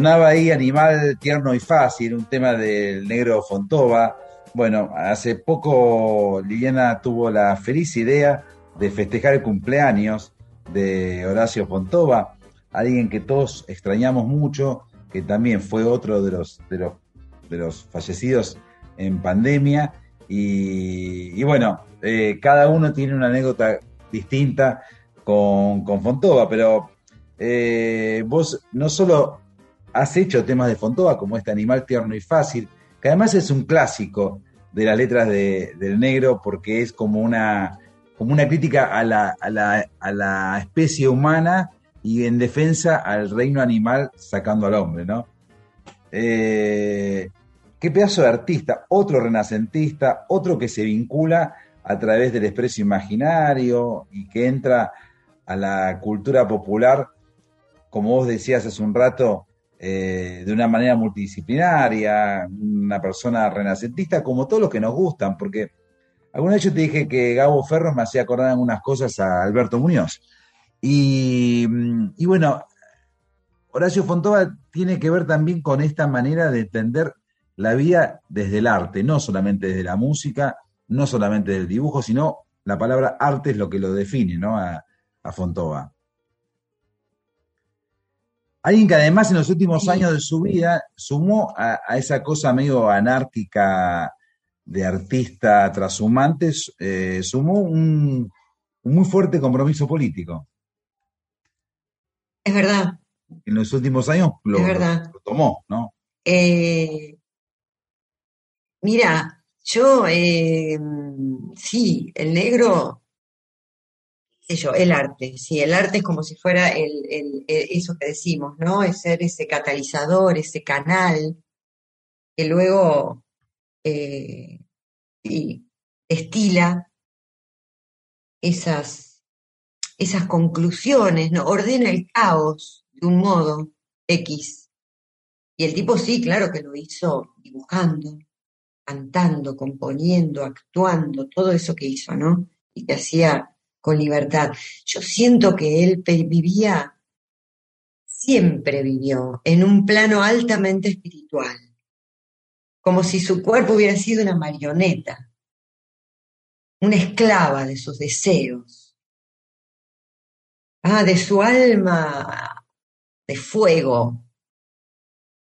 Sonaba ahí Animal Tierno y Fácil, un tema del negro Fontova. Bueno, hace poco Liliana tuvo la feliz idea de festejar el cumpleaños de Horacio Fontova, alguien que todos extrañamos mucho, que también fue otro de los, de los, de los fallecidos en pandemia. Y, bueno, eh, cada uno tiene una anécdota distinta con, con Fontova, pero eh, vos no solo has hecho temas de Fontova como este animal tierno y fácil, que además es un clásico de las letras de- del negro porque es como una, como una crítica a la, a, la, a la especie humana y en defensa al reino animal sacando al hombre, ¿no? Eh, qué pedazo de artista, otro renacentista, otro que se vincula a través del expreso imaginario y que entra a la cultura popular, como vos decías hace un rato, eh, de una manera multidisciplinaria, una persona renacentista, como todos los que nos gustan, porque alguna vez yo te dije que Gabo Ferro me hacía acordar algunas cosas a Alberto Muñoz. Y, mm, y bueno, Horacio Fontova tiene que ver también con esta manera de entender la vida desde el arte, no solamente desde la música, no solamente del dibujo, sino la palabra arte es lo que lo define, ¿no? A, a Fontova. Alguien que además en los últimos años de su vida sumó a, a esa cosa medio anárquica de artista trashumante, eh, sumó un, un muy fuerte compromiso político. Es verdad. En los últimos años lo, Es verdad. lo tomó, ¿no? Eh, mira, yo, eh, sí, el negro, el arte, sí, el arte es como si fuera el, el- eso que decimos, ¿no? Es ser ese catalizador, ese canal que luego eh, destila esas, esas conclusiones, ¿no? Ordena el caos de un modo X. Y el tipo sí, claro que lo hizo dibujando, cantando, componiendo, actuando, todo eso que hizo, ¿no? Y que hacía con libertad. Yo siento que él vivía, siempre vivió, en un plano altamente espiritual, como si su cuerpo hubiera sido una marioneta, una esclava de sus deseos, ah, de su alma de fuego,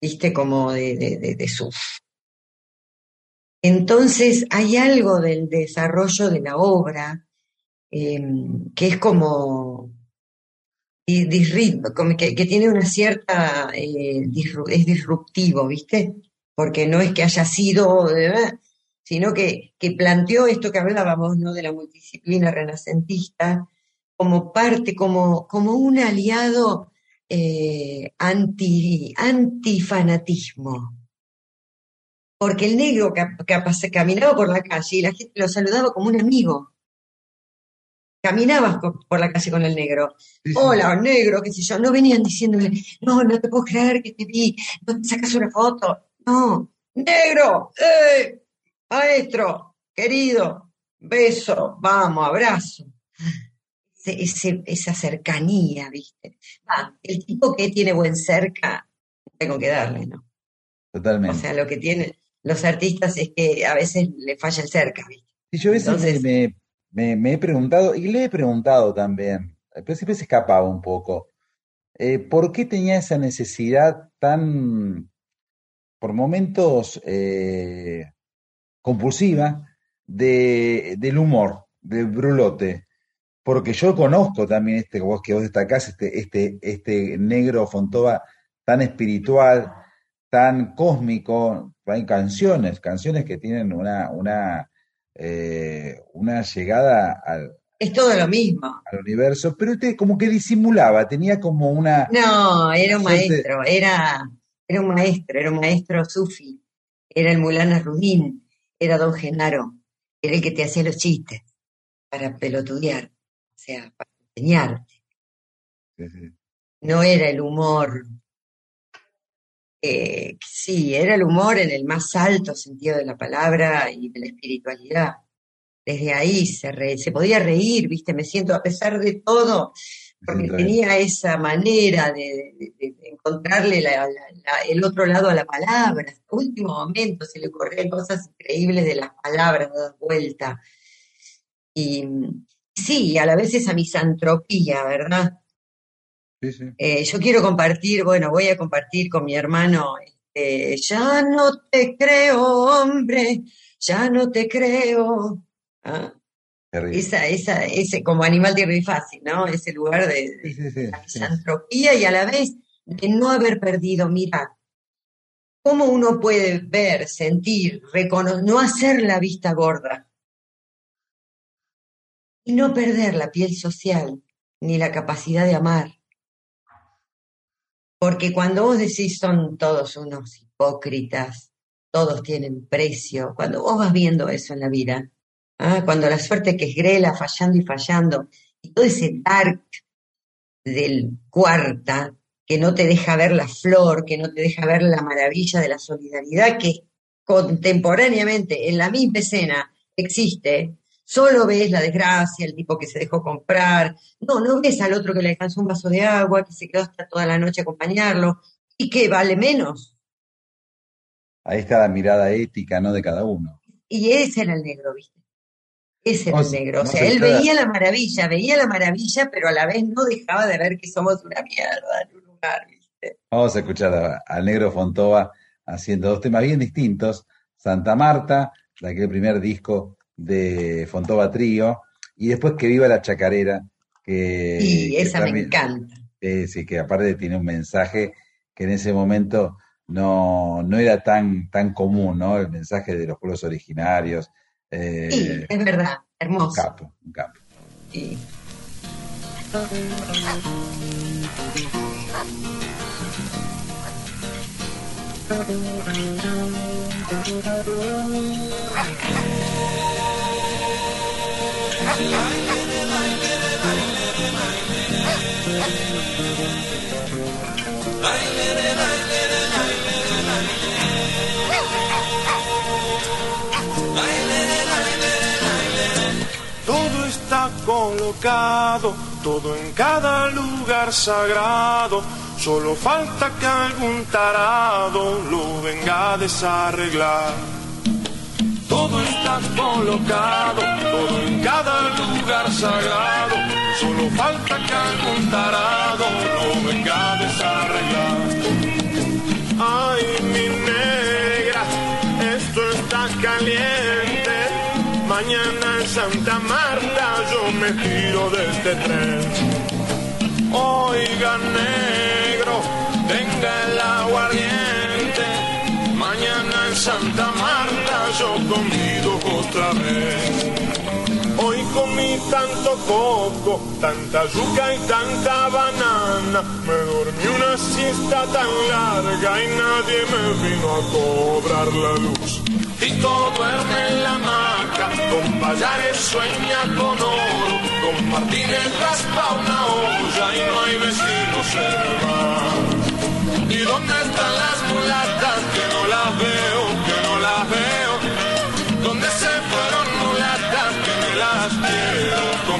viste, como de, de, de. Entonces hay algo del desarrollo de la obra eh, que es como, que, que tiene una cierta, eh, es disruptivo, ¿viste? Porque no es que haya sido, sino que, que planteó esto que hablábamos, ¿no? De la multidisciplina renacentista como parte, como, como un aliado eh, anti, antifanatismo. Porque el negro capaz caminaba por la calle y la gente lo saludaba como un amigo. Caminabas por la calle con el negro. Sí, sí. Hola, negro, qué sé yo. No venían diciéndole, no, no te puedo creer que te vi, no te sacas una foto. No, negro, ¡eh! maestro, querido, beso, vamos, abrazo. Ese- esa cercanía, ¿viste? Ah, el tipo que tiene buen cerca, tengo que darle, ¿no? O Totalmente. sea, lo que tienen los artistas es que a veces le falla el cerca, ¿viste? Y yo a veces Entonces- me, me- he preguntado, y le he preguntado también, pero siempre se escapaba un poco, eh, ¿por qué tenía esa necesidad tan, por momentos, eh, compulsiva de, del humor, del brulote? Porque yo conozco también este, vos que vos destacás, este, este, este negro Fontova tan espiritual, tan cósmico, hay canciones, canciones que tienen una, una, eh, una llegada al, Es todo lo mismo. al universo, pero este como que disimulaba, tenía como una... No, era un maestro, era, era un maestro, era un maestro sufi, era el Mulana Rudín, era don Genaro, era el que te hacía los chistes para pelotudear, o sea, para enseñarte. No era el humor, eh, sí, era el humor en el más alto sentido de la palabra y de la espiritualidad. Desde ahí se, re- se podía reír, viste, me siento a pesar de todo, porque tenía esa manera de, de- de- de encontrarle la- la- la- el otro lado a la palabra. Hasta último momento se le ocurrían cosas increíbles de las palabras dadas vuelta. Y sí, a la vez esa misantropía, ¿verdad? Sí, sí. Eh, yo quiero compartir, bueno, voy a compartir con mi hermano, este, ya no te creo, hombre, ya no te creo. ¿Ah? Esa, esa, ese como animal y fácil, ¿no? Ese lugar de, de Sí, la misantropía y a la vez de no haber perdido, mira, cómo uno puede ver, sentir, reconocer, no hacer la vista gorda y no perder la piel social ni la capacidad de amar. Porque cuando vos decís son todos unos hipócritas, todos tienen precio, cuando vos vas viendo eso en la vida, ¿ah? cuando la suerte que es grela, fallando y fallando, y todo ese dark del cuarta, que no te deja ver la flor, que no te deja ver la maravilla de la solidaridad que contemporáneamente en la misma escena existe, solo ves la desgracia, el tipo que se dejó comprar, no, no ves al otro que le alcanzó un vaso de agua, que se quedó hasta toda la noche a acompañarlo, y que vale menos. Ahí está la mirada ética, ¿no? De cada uno. Y ese era el negro, ¿viste? Ese era No el negro. O no sea, se él trata- veía la maravilla, veía la maravilla, pero a la vez no dejaba de ver que somos una mierda en un lugar, ¿viste? Vamos a escuchar a- al negro Fontova haciendo dos temas bien distintos. Santa Marta, de aquel primer disco de Fontova Trío, y después Que Viva la Chacarera, que, Y que esa me encanta. eh, sí, que aparte tiene un mensaje que en ese momento no, no era tan, tan común, ¿no? El mensaje de los pueblos originarios. eh, Sí, es verdad, un hermoso. capo, un capo. Sí. Todo está colocado, todo en cada lugar sagrado. Solo falta que algún tarado lo venga a desarreglar. Todo está colocado, todo en cada lugar sagrado. Solo falta que algún tarado lo venga a desarreglar. Ay, mi negra, esto está caliente. Mañana en Santa Marta yo me tiro de este tren. Oiga, negro, tenga el aguardiente. Mañana en Santa Marta yo convido otra vez. Hoy comí tanto coco, tanta yuca y tanta banana. Me dormí una siesta tan larga y nadie me vino a cobrar la luz. Tito duerme en la hamaca, con Payares sueña con oro, con Martínez raspa una olla y no hay vecinos en el mar. ¿Y dónde están las mulatas que no las veo,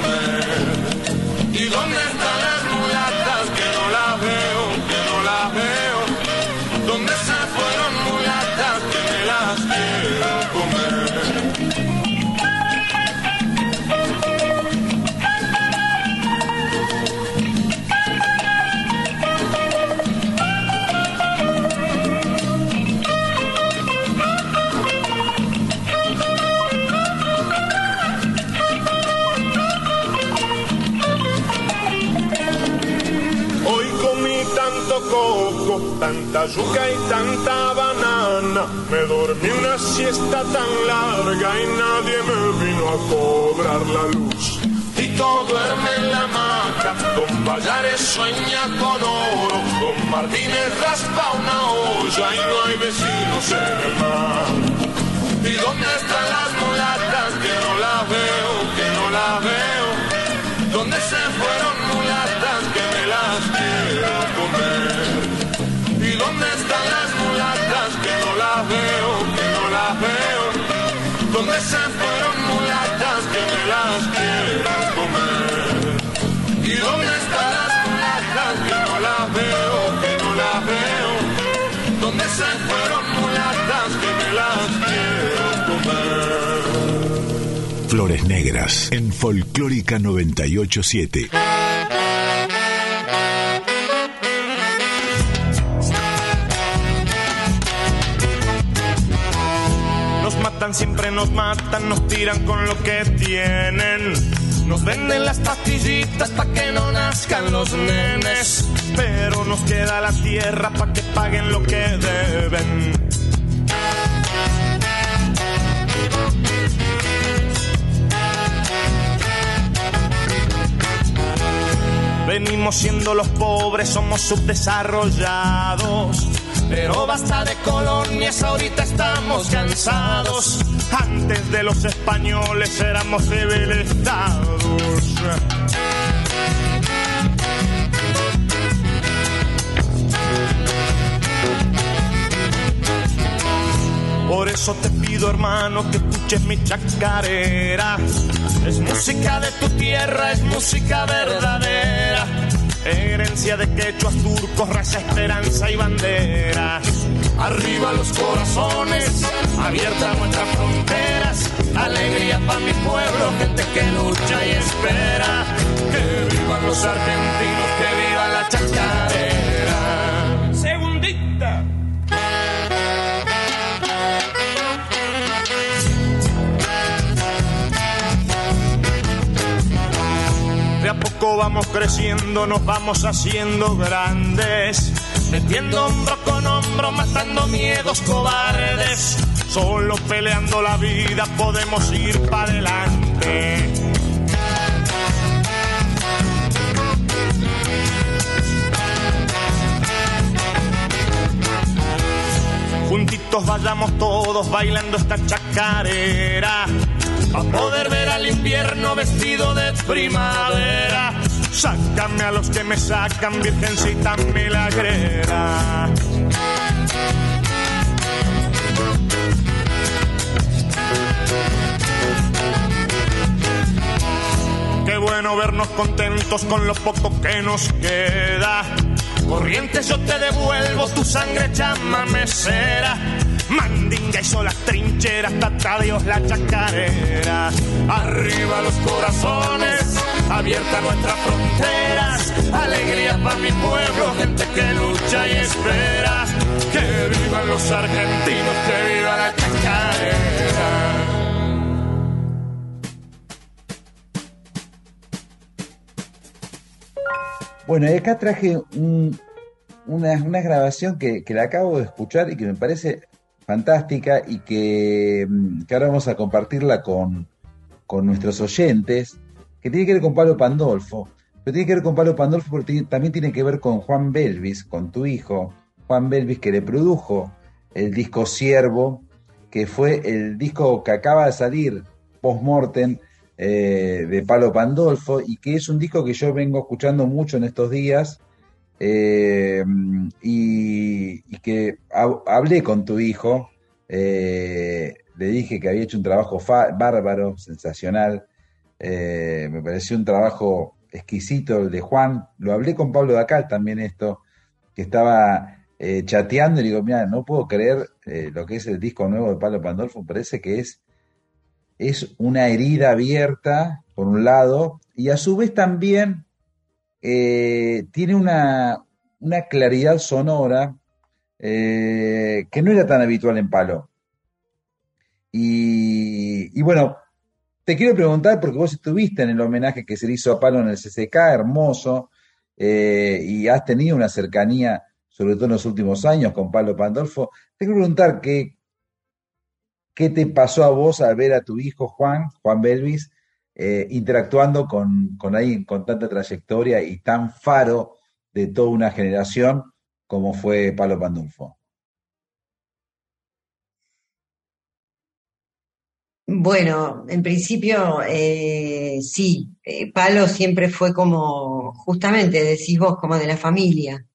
quiero tanta yuca y tanta banana. Me dormí una siesta tan larga y nadie me vino a cobrar la luz. Tito duerme en la hamaca, con Payares sueña con oro, con Martínez raspa una olla y no hay vecinos en el mar. ¿Y dónde están las mulatas que no las veo, que no las veo? ¿Dónde se fueron mulatas que me las quiero comer? Veo, que no las veo? ¿Dónde se fueron mulatas que me las quiero comer? ¿Y dónde están las mulatas que no las veo, que no las veo? ¿Dónde se fueron mulatas que me las quiero comer? Flores Negras en Folclórica 987. Siempre nos matan, nos tiran con lo que tienen. Nos venden las pastillitas pa' que no nazcan los nenes, pero nos queda la tierra pa' que paguen lo que deben. Venimos siendo los pobres, somos subdesarrollados. Pero basta de colonias, ahorita estamos cansados. Antes de los españoles éramos civilizados. Por eso te pido, hermano, que escuches mi chacarera. Es música de tu tierra, es música verdadera. Herencia de quechuas, turcos, raza, esperanza y bandera. Arriba los corazones, abiertas nuestras fronteras. Alegría para mi pueblo, gente que lucha y espera. Que vivan los argentinos, que viva la chacarera. Creciendo, nos vamos haciendo grandes. Metiendo hombro con hombro, matando miedos cobardes. Solo peleando la vida podemos ir para adelante. Juntitos vayamos todos bailando esta chacarera. Pa' poder ver al invierno vestido de primavera. Sácame a los que me sacan, virgencita milagrera. Qué bueno vernos contentos con lo poco que nos queda. Corrientes yo te devuelvo tu sangre chama mesera. Mandinga y solas trincheras, tata Dios la chacarera. Arriba los corazones, abiertas nuestras fronteras. Alegría para mi pueblo, gente que lucha y espera. Que vivan los argentinos, que viva la chacarera. Bueno, y acá traje un- una, grabación que, que la acabo de escuchar y que me parece fantástica y que, mm, que ahora vamos a compartirla con, con nuestros oyentes, que tiene que ver con Pablo Pandolfo. Pero tiene que ver con Pablo Pandolfo porque también tiene que ver con Juan Belvis, con tu hijo, Juan Belvis, que le produjo el disco Siervo, que fue el disco que acaba de salir post-mortem eh, de Palo Pandolfo y que es un disco que yo vengo escuchando mucho en estos días eh, y, que hab- hablé con tu hijo, eh, le dije que había hecho un trabajo bárbaro, sensacional, eh, me pareció un trabajo exquisito el de Juan, lo hablé con Pablo Dacal también esto, que estaba eh, chateando y digo, mira, no puedo creer eh, lo que es el disco nuevo de Pablo Pandolfo, parece que es es una herida abierta, por un lado, y a su vez también tiene una, una claridad sonora que no era tan habitual en Palo. Y bueno, te quiero preguntar, porque vos estuviste en el homenaje que se le hizo a Palo en el CCK, hermoso, eh, y has tenido una cercanía, sobre todo en los últimos años, con Palo Pandolfo. Te quiero preguntar qué, ¿Qué te pasó a vos al ver a tu hijo Juan, Juan Belvis, eh, interactuando con, con alguien con tanta trayectoria y tan faro de toda una generación como fue Palo Pandulfo? Bueno, en principio eh, sí, eh, Palo siempre fue como, justamente decís vos, como de la familia.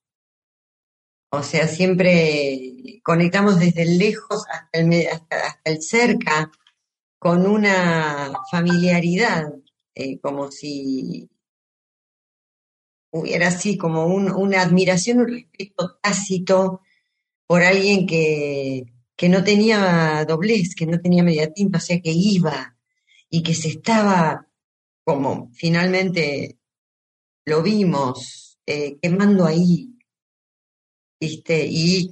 O sea, siempre conectamos desde lejos hasta el, hasta, el cerca, con una familiaridad, eh, como si hubiera así como un- una admiración, un respeto tácito por alguien que, que no tenía doblez, que no tenía media tinta, o sea, que iba y que se estaba, como finalmente lo vimos, eh, quemando ahí. Y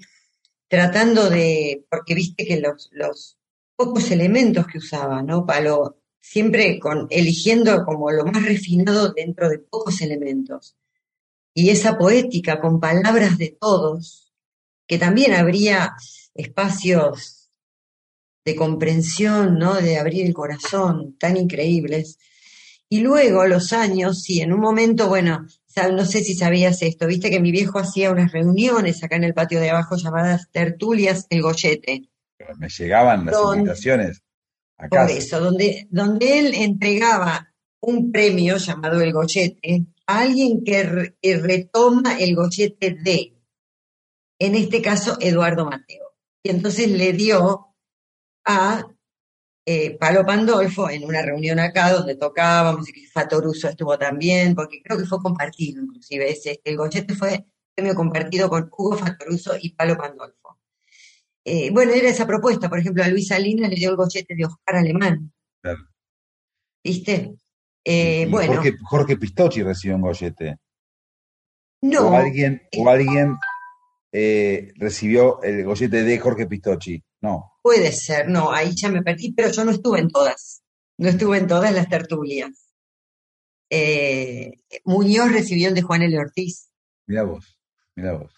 tratando de, porque viste que los, los pocos elementos que usaba, ¿no? Palo siempre con, eligiendo como lo más refinado dentro de pocos elementos. Y esa poética con palabras de todos, que también habría espacios de comprensión, ¿no? De abrir el corazón, tan increíbles. Y luego los años, sí, en un momento, bueno, no sé si sabías esto, viste que mi viejo hacía unas reuniones acá en el patio de abajo llamadas tertulias el gollete. Me llegaban las invitaciones a Por eso, donde, donde él entregaba un premio llamado el gollete a alguien que, que retoma el gollete de, en este caso, Eduardo Mateo. Y entonces le dio a eh, Palo Pandolfo en una reunión acá donde tocábamos, y Fatoruso estuvo también, porque creo que fue compartido inclusive, ese, el gollete fue premio compartido con Hugo Fatoruso y Palo Pandolfo. Eh, bueno, era esa propuesta, por ejemplo, a Luis Salinas le dio el gollete de Oscar Alemán. Claro. ¿Viste? Eh, bueno, Jorge, Jorge Pistocchi recibió un gollete. no, O alguien, o alguien eh, recibió el gollete de Jorge Pistocchi. No. puede ser, no, ahí ya me perdí, pero yo no estuve en todas, no estuve en todas las tertulias. Eh, Muñoz recibió el de Juan L. Ortiz. Mira vos, mira vos.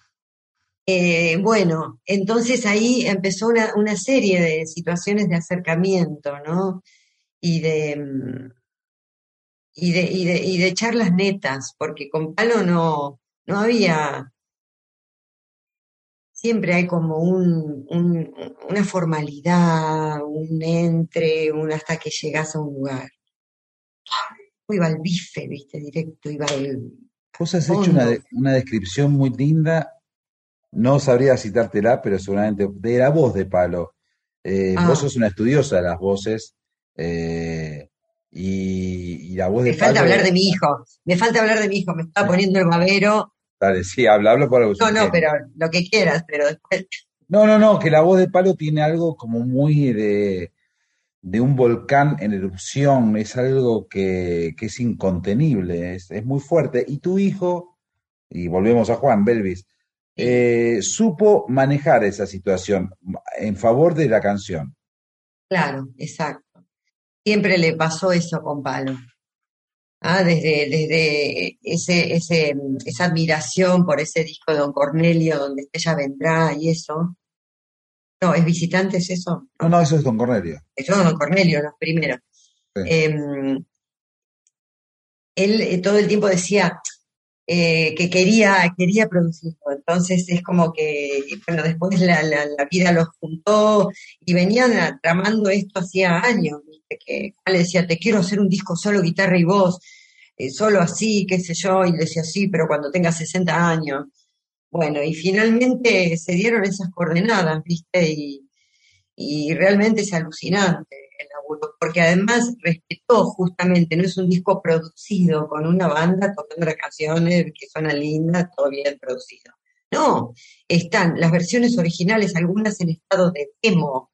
Eh, bueno, entonces ahí empezó una, una serie de situaciones de acercamiento, ¿no? Y de, mm, y de, y de, y de charlas netas, porque con Palo no, no había, siempre hay como un, un- una formalidad, un entre, un hasta que llegas a un lugar. Iba al bife, viste, directo, iba al... Vos has hecho una, una descripción muy linda, no sabría citártela, pero seguramente de la voz de Palo. Eh, Ah. Vos sos una estudiosa de las voces eh, y, y la voz de Me falta hablar de mi hijo, me falta hablar de mi hijo, me estaba poniendo el babero. Dale, sí, habla, habla por algo. No, no, pero lo que quieras, pero después No, no, no, que la voz de Palo tiene algo como muy de, de un volcán en erupción, es algo que, que es incontenible, es, es muy fuerte. Y tu hijo, y volvemos a Juan Belvis, eh, supo manejar esa situación en favor de la canción. Claro, exacto. Siempre le pasó eso con Palo. Ah, desde, desde ese, ese, esa admiración por ese disco de Don Cornelio, donde ella vendrá y eso. No, ¿es visitante es eso? No, no, eso es Don Cornelio. Eso Don Cornelio, los primeros. Sí. Em, él eh, todo el tiempo decía eh, que quería, quería producirlo. Entonces es como que, bueno, después la, la, vida los juntó y venían tramando esto hacía años, ¿viste? Que le decía, te quiero hacer un disco solo guitarra y voz, eh, solo así, qué sé yo, y le decía, sí, pero cuando tengas 60 años. Bueno, y finalmente se dieron esas coordenadas, ¿viste? Y, y realmente es alucinante el laburo, porque además respetó justamente, no es un disco producido con una banda tocando las canciones que suenan lindas, todo bien producido. No, están las versiones originales, algunas en estado de demo,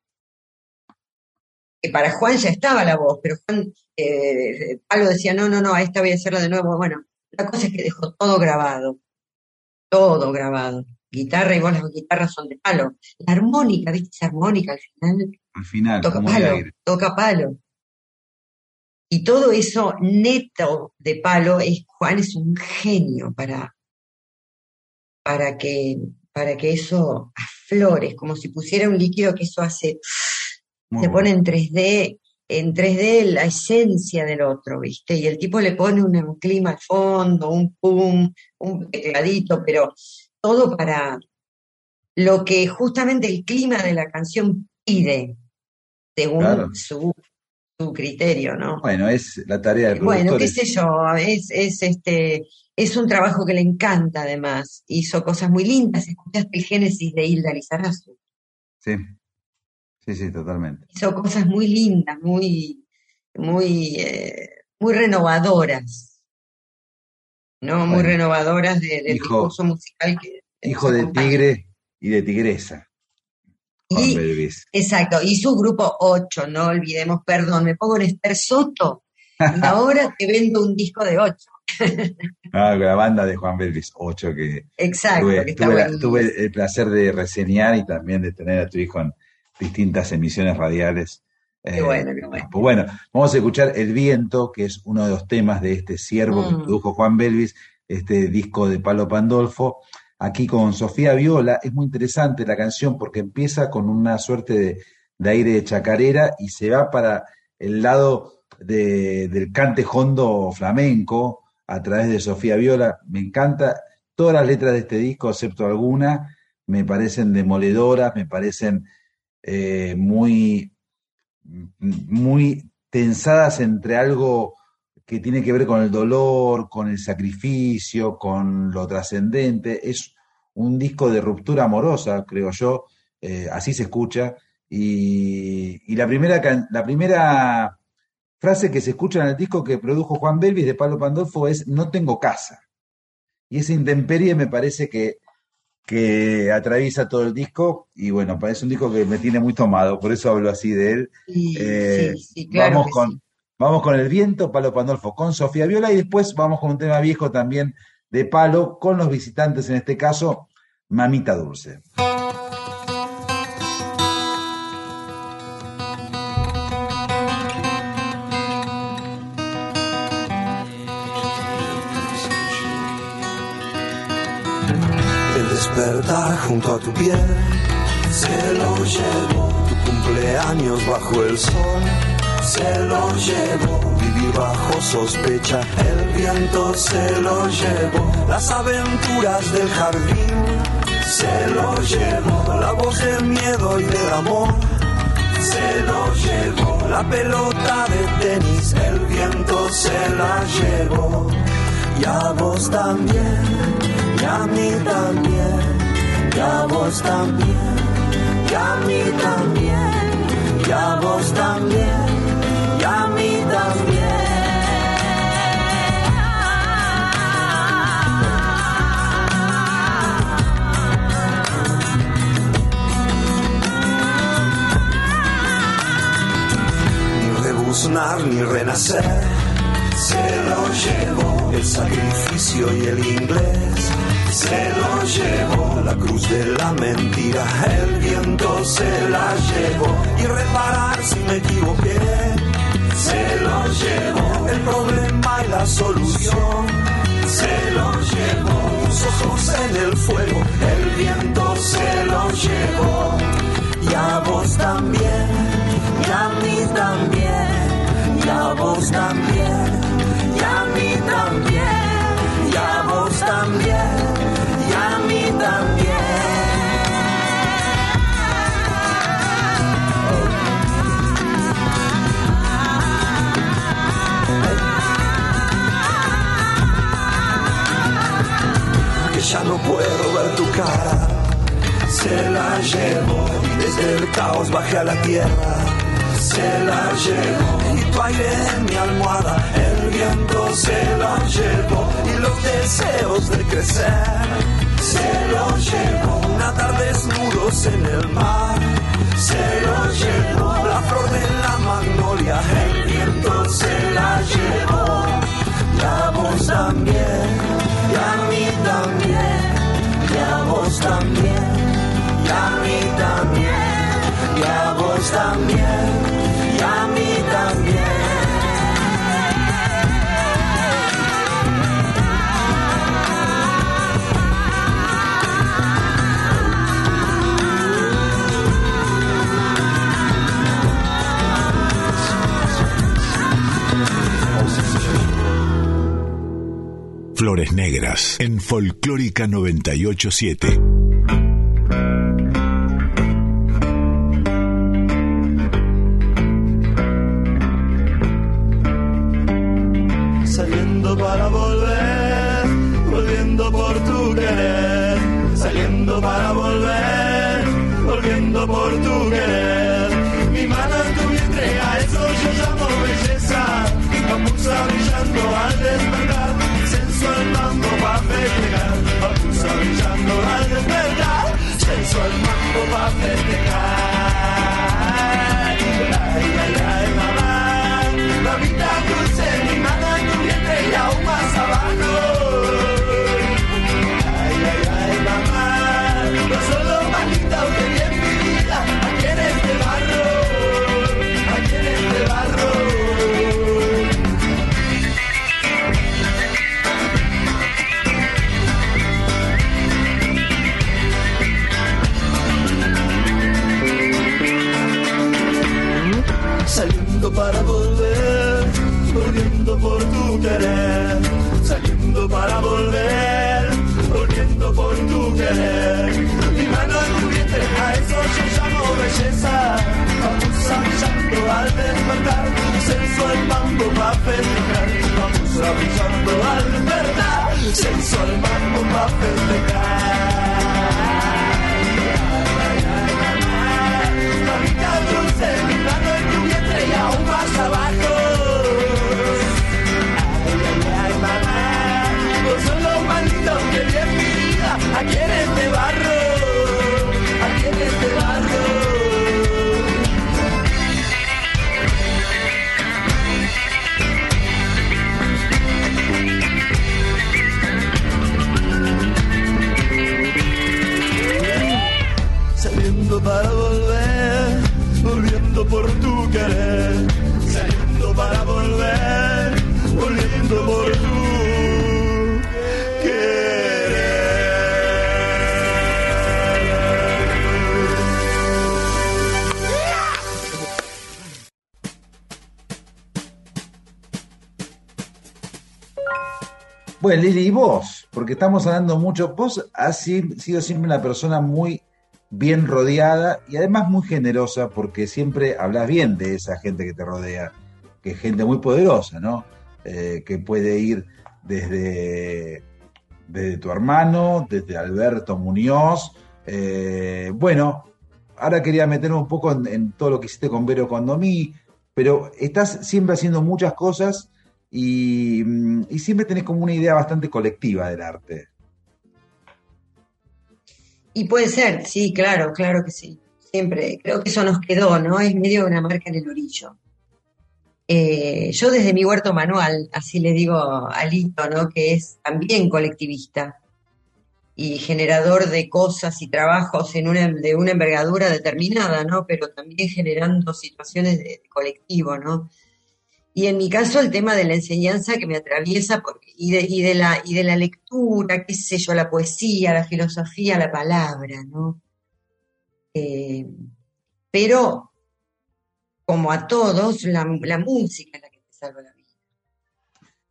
que para Juan ya estaba la voz, pero Juan, eh, Palo decía, no, no, no, a esta voy a hacerla de nuevo. Bueno, la cosa es que dejó todo grabado, todo grabado. Guitarra y voz, las guitarras son de Palo. La armónica, ¿viste esa armónica al final? Al final, toca como palo, aire. toca palo. Y todo eso neto de palo, es, Juan es un genio para, para que, para que eso aflore, como si pusiera un líquido que eso hace, Muy se bueno. pone en 3D, en 3D la esencia del otro, ¿viste? Y el tipo le pone un, un clima al fondo, un pum, un tecladito, pero todo para lo que justamente el clima de la canción pide, según Claro. su, su criterio, ¿no? Bueno, es la tarea del Bueno, qué sé yo, es, es este, es un trabajo que le encanta además. Hizo cosas muy lindas, escuchaste el Génesis de Hilda Lizarazu. Sí, sí, sí, totalmente. Hizo cosas muy lindas, muy, muy, eh, muy renovadoras. ¿No? Muy renovadoras de- del Hijo- discurso musical que Hijo de acompaña. tigre y de tigresa. Juan Y, Belvis. exacto, y su grupo 8, no olvidemos, perdón, me pongo en Esther Soto y [laughs] ahora te vendo un disco de 8. Ah, la banda de Juan Belvis, ocho que Exacto, tuve, que está tuve la- buenísimo. tuve el placer de reseñar y también de tener a tu hijo en distintas emisiones radiales. Eh, bueno, qué bueno. Pues bueno, vamos a escuchar El Viento, que es uno de los temas de este ciervo que Mm. produjo Juan Belvis, este disco de Palo Pandolfo. Aquí con Sofía Viola, es muy interesante la canción porque empieza con una suerte de, aire de chacarera y se va para el lado de- del cante hondo flamenco a través de Sofía Viola. Me encanta. Todas las letras de este disco, excepto alguna, me parecen demoledoras, me parecen eh, muy, muy tensadas entre algo que tiene que ver con el dolor, con el sacrificio, con lo trascendente. Es un disco de ruptura amorosa, creo yo, eh, así se escucha. Y, y la, primera, la primera frase que se escucha en el disco que produjo Juan Belvis de Pablo Pandolfo es no tengo casa. Y esa intemperie me parece que, que atraviesa todo el disco y bueno, parece un disco que me tiene muy tomado, por eso hablo así de él. Sí, Eh, sí, sí, claro vamos, con. Vamos con El Viento, Palo Pandolfo, con Sofía Viola y después vamos con un tema viejo también de Palo, con los visitantes, en este caso, Mamita Dulce. Despertar junto a tu piel se lo. Tu cumpleaños bajo el sol se lo llevó. Vivir bajo sospecha, el viento se lo llevó. Las aventuras del jardín se lo llevó. La voz del miedo y del amor se lo llevó. La pelota de tenis, el viento se la llevó. Y a vos también, y a mí también, y a vos también, y a mí también, y a vos también, Ni renacer se lo llevó el sacrificio y el inglés. Se lo llevó la cruz de la mentira, el viento se la llevó. Y reparar si me equivoqué, se lo llevó. El problema y la solución. Se lo llevó. Tus ojos en el fuego, el viento se lo llevó. Y a vos también, y a mí también, y a vos también. Y a mí también, y a vos también, y a mí también. Ya no puedo ver tu cara, se la llevo y desde el caos bajé a la tierra. Se la llevó y tu aire en mi almohada, el viento se la llevó y los deseos de crecer. Se lo llevó, nadar desnudos en el mar. Se lo llevó, la flor de la magnolia, el viento se la llevó y a vos también, y a mí también, y a vos también, y a mí también, y a vos también y a mí también. En Folclórica 987. Bueno, Lili, ¿y vos? Porque estamos hablando mucho. Vos has si- sido siempre una persona muy bien rodeada y además muy generosa porque siempre hablas bien de esa gente que te rodea, que es gente muy poderosa, ¿no? Eh, que puede ir desde, tu hermano, desde Alberto Muñoz. eh, bueno, ahora quería meterme un poco en, en todo lo que hiciste con Vero Condomí, pero estás siempre haciendo muchas cosas y, mm, y siempre tenés como una idea bastante colectiva del arte. Y puede ser, sí, claro, claro que sí. Siempre, creo que eso nos quedó, ¿no? Es medio una marca en el orillo. Eh, yo desde mi huerto manual, así le digo a Lito, ¿no? Que es también colectivista y generador de cosas y trabajos en una, de una envergadura determinada, ¿no? Pero también generando situaciones de colectivo, ¿no? Y en mi caso el tema de la enseñanza que me atraviesa y, de, y, de la, y de la lectura, qué sé yo, la poesía, la filosofía, la palabra, ¿no? Eh, pero, como a todos, la, la música es la que te salva la vida.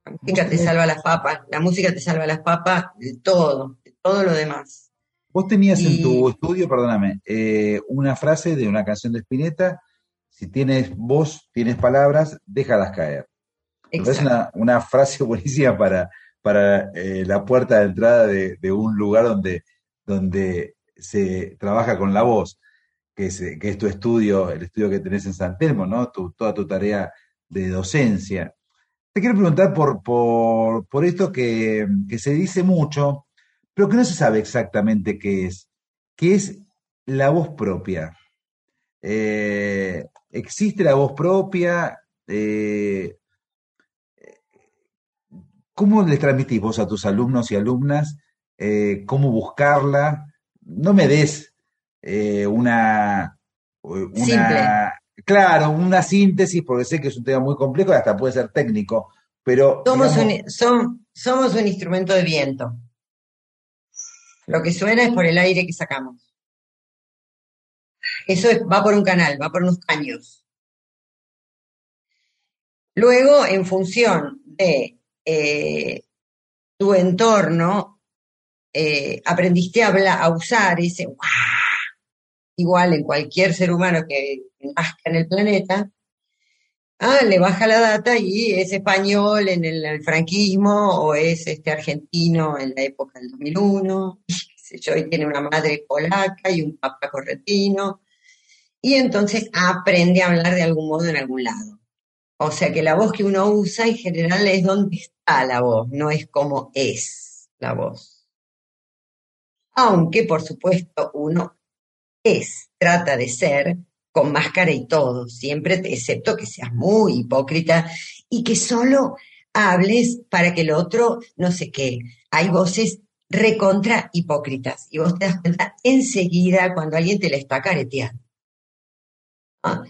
La música te salva las papas, la música te salva las papas de todo, de todo lo demás. Vos tenías en tu estudio, perdóname, eh, una frase de una canción de Spinetta, si tienes voz, tienes palabras, déjalas caer. Exacto. una, una frase [laughs] buenísima para, para eh, la puerta de entrada de, de un lugar donde, donde se trabaja con la voz, que es, que es tu estudio, el estudio que tenés en San Telmo, ¿no? Tu, toda tu tarea de docencia. Te quiero preguntar por, por, por esto que, que se dice mucho, pero que no se sabe exactamente qué es, que es la voz propia. Eh, ¿existe la voz propia? Eh, ¿Cómo les transmitís vos a tus alumnos y alumnas eh, cómo buscarla? No me des eh, una, una, Simple. claro, una síntesis, porque sé que es un tema muy complejo y hasta puede ser técnico, pero Somos digamos, un, som- somos un instrumento de viento. Lo que suena es por el aire que sacamos. Eso es- va por un canal, va por unos caños. Luego, en función de eh, tu entorno, eh, aprendiste a, habla- a usar ese igual en cualquier ser humano que nazca en el planeta, Ah, le baja la data y es español en el, franquismo o es este argentino en la época del 2001, y [laughs] qué sé yo, y tiene una madre polaca y un papá correntino, y entonces aprende a hablar de algún modo en algún lado. O sea que la voz que uno usa en general es donde está la voz, no es como es la voz. Aunque, por supuesto, uno es, trata de ser con máscara y todo, siempre, excepto que seas muy hipócrita y que solo hables para que el otro no sé qué. Hay voces recontra hipócritas y vos te das cuenta enseguida cuando alguien te la está careteando.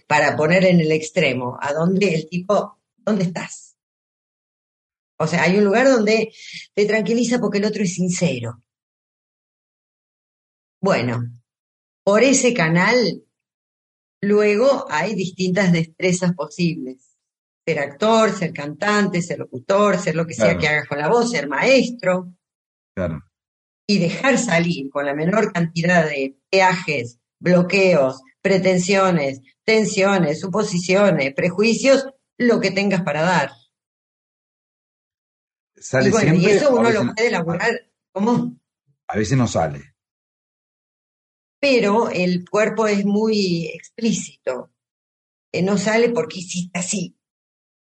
Para poner en el extremo, a dónde el tipo, ¿dónde estás? O sea, hay un lugar donde te tranquiliza porque el otro es sincero. Bueno, por ese canal Luego hay distintas destrezas posibles. ser actor, ser cantante, ser locutor, ser lo que sea que hagas con la voz, ser maestro, Claro, y dejar salir con la menor cantidad de peajes, bloqueos, pretensiones, tensiones, suposiciones, prejuicios, lo que tengas para dar. sale y bueno, siempre. y eso uno lo puede elaborar como, A veces no sale. pero el cuerpo es muy explícito. Eh, no sale porque hiciste así.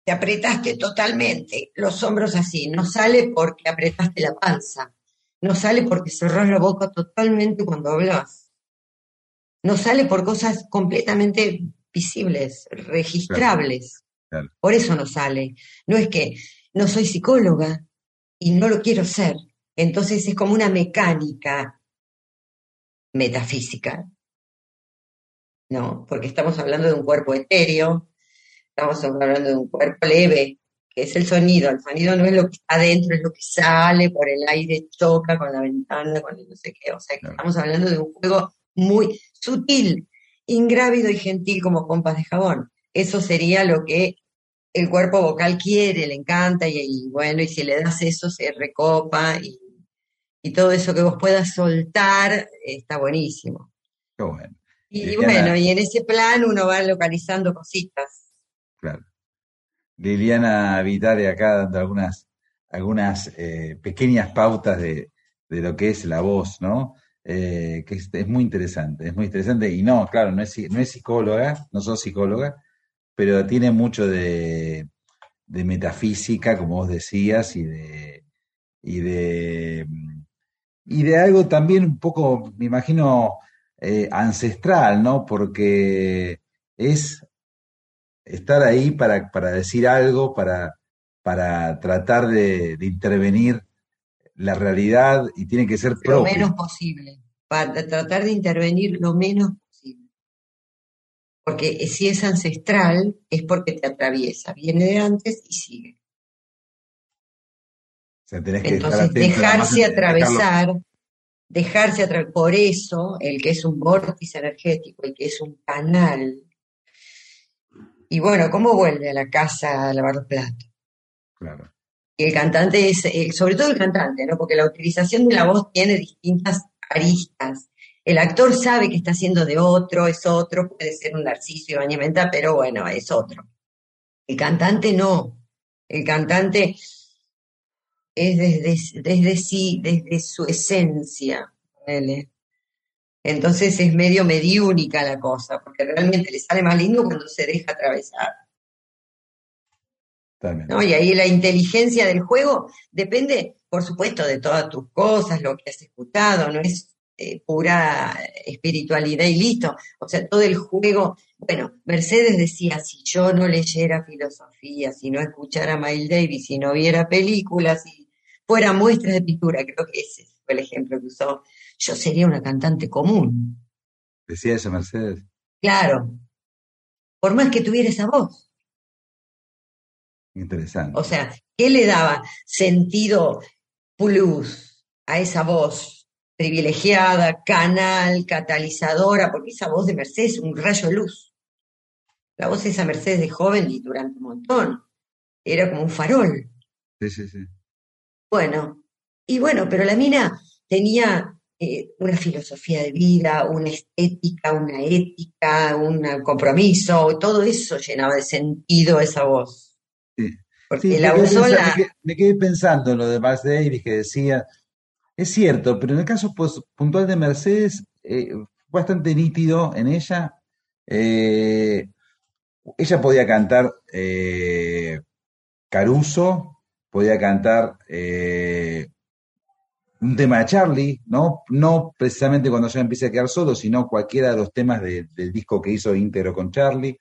Te apretaste totalmente, los hombros así. No sale porque apretaste la panza. No sale porque cerrás la boca totalmente cuando hablas. No sale por cosas completamente visibles, registrables. Claro. Por eso no sale. No es que no soy psicóloga y no lo quiero ser. Entonces es como una mecánica metafísica. No, porque estamos hablando de un cuerpo etéreo, estamos hablando de un cuerpo leve, que es el sonido. El sonido no es lo que está adentro, es lo que sale por el aire, choca con la ventana, con el no sé qué. O sea que Claro. estamos hablando de un juego muy sutil, ingrávido y gentil como pompas de jabón. Eso sería lo que el cuerpo vocal quiere, le encanta, y, y bueno, y si le das eso se recopa y, y todo eso que vos puedas soltar está buenísimo. Qué bueno. Y Liliana. bueno, y en ese plan uno va localizando cositas. Claro. Liliana Vitale acá dando algunas, algunas eh, pequeñas pautas de, de lo que es la voz, ¿no? Eh, que es, muy interesante, es muy interesante. Y no, claro, no es, no es psicóloga, no sos psicóloga, pero tiene mucho de, de metafísica, como vos decías, y de, y de, y de algo también un poco, me imagino, eh, ancestral, ¿no? Porque es estar ahí para, para decir algo, para, para tratar de intervenir la realidad y tiene que ser Lo propio. menos posible. Para tratar de intervenir lo menos posible. Porque si es ancestral, es porque te atraviesa. Viene de antes y sigue. O sea, tenés que estar Entonces, dejarse dejarlo- atravesar, dejarse atravesar. Por eso, el que es un vórtice energético, el que es un canal. Y bueno, ¿cómo vuelve a la casa a lavar los platos? Claro, el cantante es, eh, sobre todo el cantante, ¿no? Porque la utilización de la voz tiene distintas aristas. El actor sabe que está haciendo de otro, es otro, puede ser un Narciso y Bañamenta, pero bueno, es otro. El cantante no. El cantante es desde, desde sí, desde su esencia. Entonces es medio mediúnica la cosa, porque realmente le sale más lindo cuando se deja atravesar. Y ahí la inteligencia del juego depende, por supuesto, de todas tus cosas, lo que has escuchado, no es eh, pura espiritualidad y listo. O sea, todo el juego, bueno, Mercedes decía, si yo no leyera filosofía, si no escuchara a Miles Davis, si no viera películas, si fuera muestras de pintura, creo que ese fue el ejemplo que usó, yo sería una cantante común. Decía eso, Mercedes. Claro, por más que tuviera esa voz. Interesante. O sea, ¿qué le daba sentido plus a esa voz privilegiada, canal, catalizadora? Porque esa voz de Mercedes es un rayo de luz. La voz de esa Mercedes de joven y durante un montón. Era como un farol. Sí, sí, sí. Bueno, y bueno, pero la mina tenía eh, una filosofía de vida, una estética, una ética, un compromiso, todo eso llenaba de sentido esa voz. Sí. Porque Sí, la me, quedé pensando, la... me, quedé, me quedé pensando en lo de Miles Davis que decía, es cierto, pero en el caso pues, puntual de Mercedes, eh, bastante nítido en ella. Eh, ella podía cantar eh, Caruso, podía cantar un tema de Charlie, ¿no? No precisamente cuando ya empiece a quedar solo, sino cualquiera de los temas de, del disco que hizo íntegro con Charlie.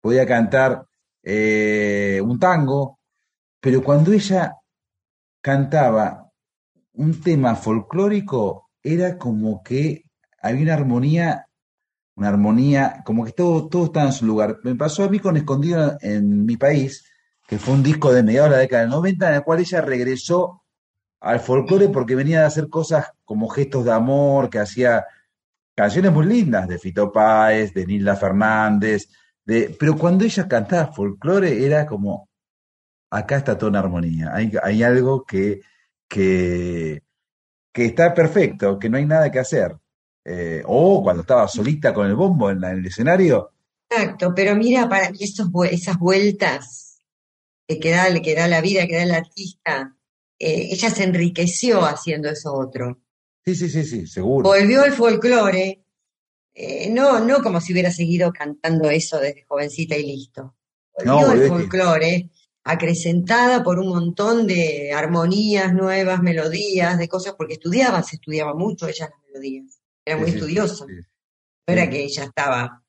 Podía cantar eh, un tango, pero cuando ella cantaba un tema folclórico, era como que había una armonía, una armonía, como que todo, todo estaba en su lugar. Me pasó a mí con Escondido en mi país, que fue un disco de mediados de la década del 90, en el cual ella regresó al folclore porque venía de hacer cosas como gestos de amor, que hacía canciones muy lindas de Fito Páez, de Nilda Fernández, de, pero cuando ella cantaba folclore era como, acá está toda una armonía, hay, hay algo que, que, que está perfecto, que no hay nada que hacer. Eh, o cuando estaba solita con el bombo en, la- en el escenario, Exacto, pero mira, para mí esos esas vueltas que da, que da la vida, que da el artista, eh, ella se enriqueció haciendo eso otro. sí, sí, sí, sí, seguro. Volvió al folclore, eh, no, no como si hubiera seguido cantando eso desde jovencita y listo. No, olvidate. folclore, acrecentada por un montón de armonías nuevas, melodías, de cosas, porque estudiaba, se estudiaba mucho ella las melodías. Era muy Sí, estudiosa. sí. No era que ella estaba,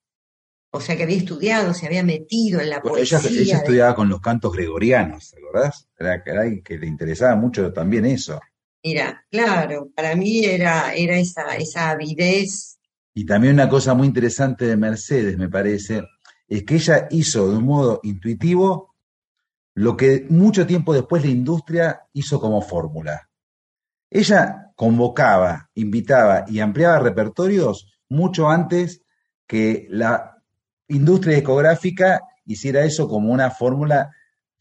o sea, que había estudiado, se había metido en la ella, poesía. ella de- estudiaba con los cantos gregorianos, ¿te acordás? Era, que le interesaba mucho también eso. Mira, claro, para mí era, era esa, esa avidez. Y también una cosa muy interesante de Mercedes, me parece, es que ella hizo de un modo intuitivo lo que mucho tiempo después la industria hizo como fórmula. Ella convocaba, invitaba y ampliaba repertorios mucho antes que la industria discográfica hiciera eso como una fórmula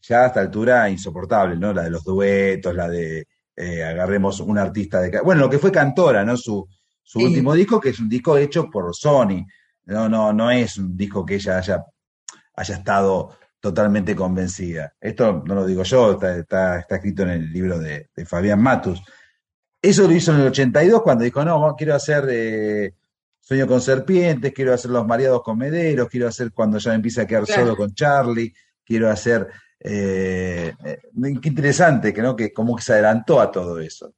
ya a esta altura insoportable, ¿no? La de los duetos, la de eh, agarremos un artista de... Bueno, lo que fue Cantora, ¿no? Su, su Sí. último disco, que es un disco hecho por Sony. No, no, no es un disco que ella haya, haya estado totalmente convencida. Esto no lo digo yo, está, está, está escrito en el libro de, de Fabián Matus. Eso lo hizo en el 82 cuando dijo, no, quiero hacer eh, Sueño con Serpientes, quiero hacer Los Mareados con Mederos, quiero hacer Cuando ya empieza a quedar Claro. solo con Charlie, quiero hacer... eh, eh, qué interesante, que, ¿no? que como que se adelantó a todo eso.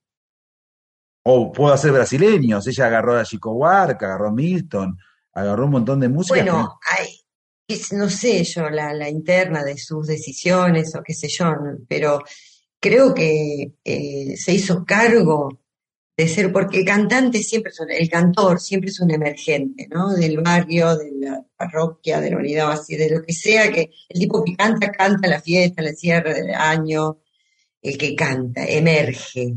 O puedo hacer brasileños, ella agarró a Chico Buarque, agarró a Milton, agarró un montón de música. Bueno, hay, es- no sé yo la, la interna de sus decisiones o qué sé yo, pero creo que eh, se hizo cargo de ser, porque el cantante siempre es un- el cantor siempre es un emergente, ¿no? Del barrio, de la parroquia, de la unidad así, de lo que sea que el tipo que canta, canta la fiesta, el cierre del año, el que canta, emerge.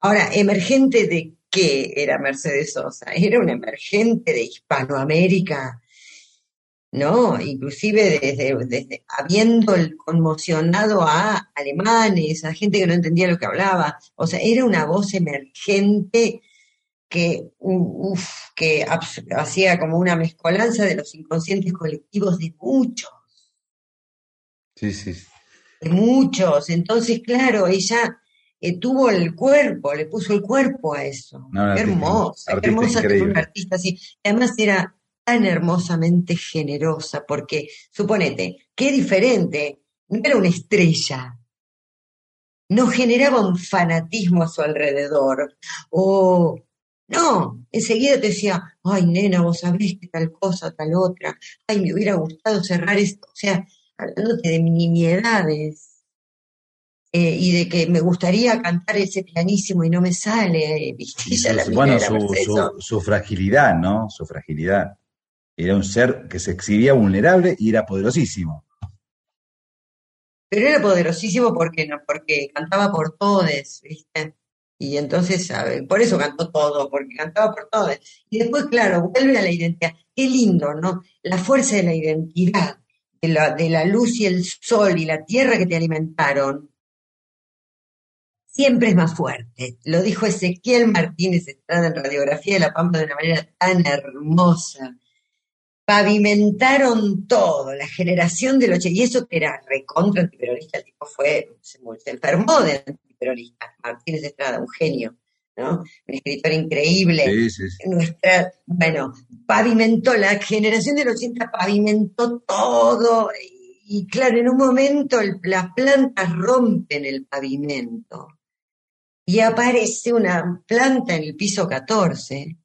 Ahora, ¿emergente de qué era Mercedes Sosa? Era un emergente de Hispanoamérica, ¿no? Inclusive desde, desde habiendo conmocionado a alemanes, a gente que no entendía lo que hablaba. O sea, era una voz emergente que, uf, que hacía como una mezcolanza de los inconscientes colectivos de muchos, Sí, sí. de muchos. Entonces, claro, ella eh, tuvo el cuerpo, le puso el cuerpo a eso. No, Qué hermosa, qué hermosa increíble. una artista así. Además era tan hermosamente generosa, porque suponete, qué diferente, no era una estrella, no generaba un fanatismo a su alrededor, o no, enseguida te decía, ay nena, vos sabés que tal cosa, tal otra, ay, me hubiera gustado cerrar esto, o sea, hablándote de nimiedades. Eh, y de que me gustaría cantar ese pianísimo y no me sale, ¿viste? La su, mina bueno, su, su- fragilidad, ¿no? Su fragilidad. Era un ser que se exhibía vulnerable y era poderosísimo. Pero era poderosísimo porque no, porque cantaba por todes, ¿viste? Y entonces, ver, por eso cantó todo, porque cantaba por todes. Y después, claro, vuelve a la identidad. Qué lindo, ¿no? La fuerza de la identidad, de la, de la luz y el sol y la tierra que te alimentaron, siempre es más fuerte. Lo dijo Ezequiel Martínez Estrada en Radiografía de la Pampa de una manera tan hermosa. Pavimentaron todo, la generación del 80, y eso que era recontra antiperonista, el tipo fue, se, se enfermó de antiperonista, Martínez Estrada, un genio, ¿no? Un escritor increíble. Sí, sí, sí. Nuestra, bueno, pavimentó, la generación del 80 pavimentó todo, y, y claro, en un momento el- las plantas rompen el pavimento, y aparece una planta en el piso 14,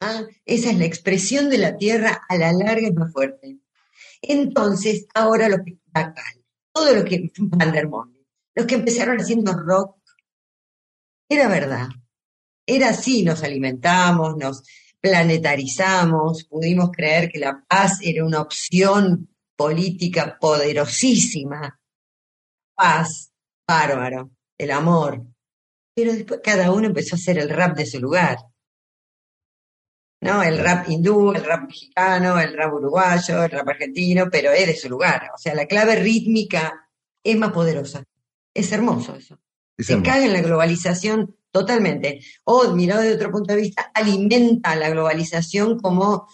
Ah, esa es la expresión de la tierra a la larga es más fuerte. Entonces, ahora lo que Bacal, todo lo que Van der Molen, los que empezaron haciendo rock, era verdad. Era así, nos alimentamos, nos planetarizamos, pudimos creer que la paz era una opción política poderosísima. Paz, bárbaro, el amor. Pero después cada uno empezó a hacer el rap de su lugar. ¿no? El rap hindú, el rap mexicano, el rap uruguayo, el rap argentino, pero es de su lugar. O sea, la clave rítmica es más poderosa. Es hermoso eso. Es Se hermoso. cae en la globalización totalmente. O, mirado de otro punto de vista, alimenta la globalización como,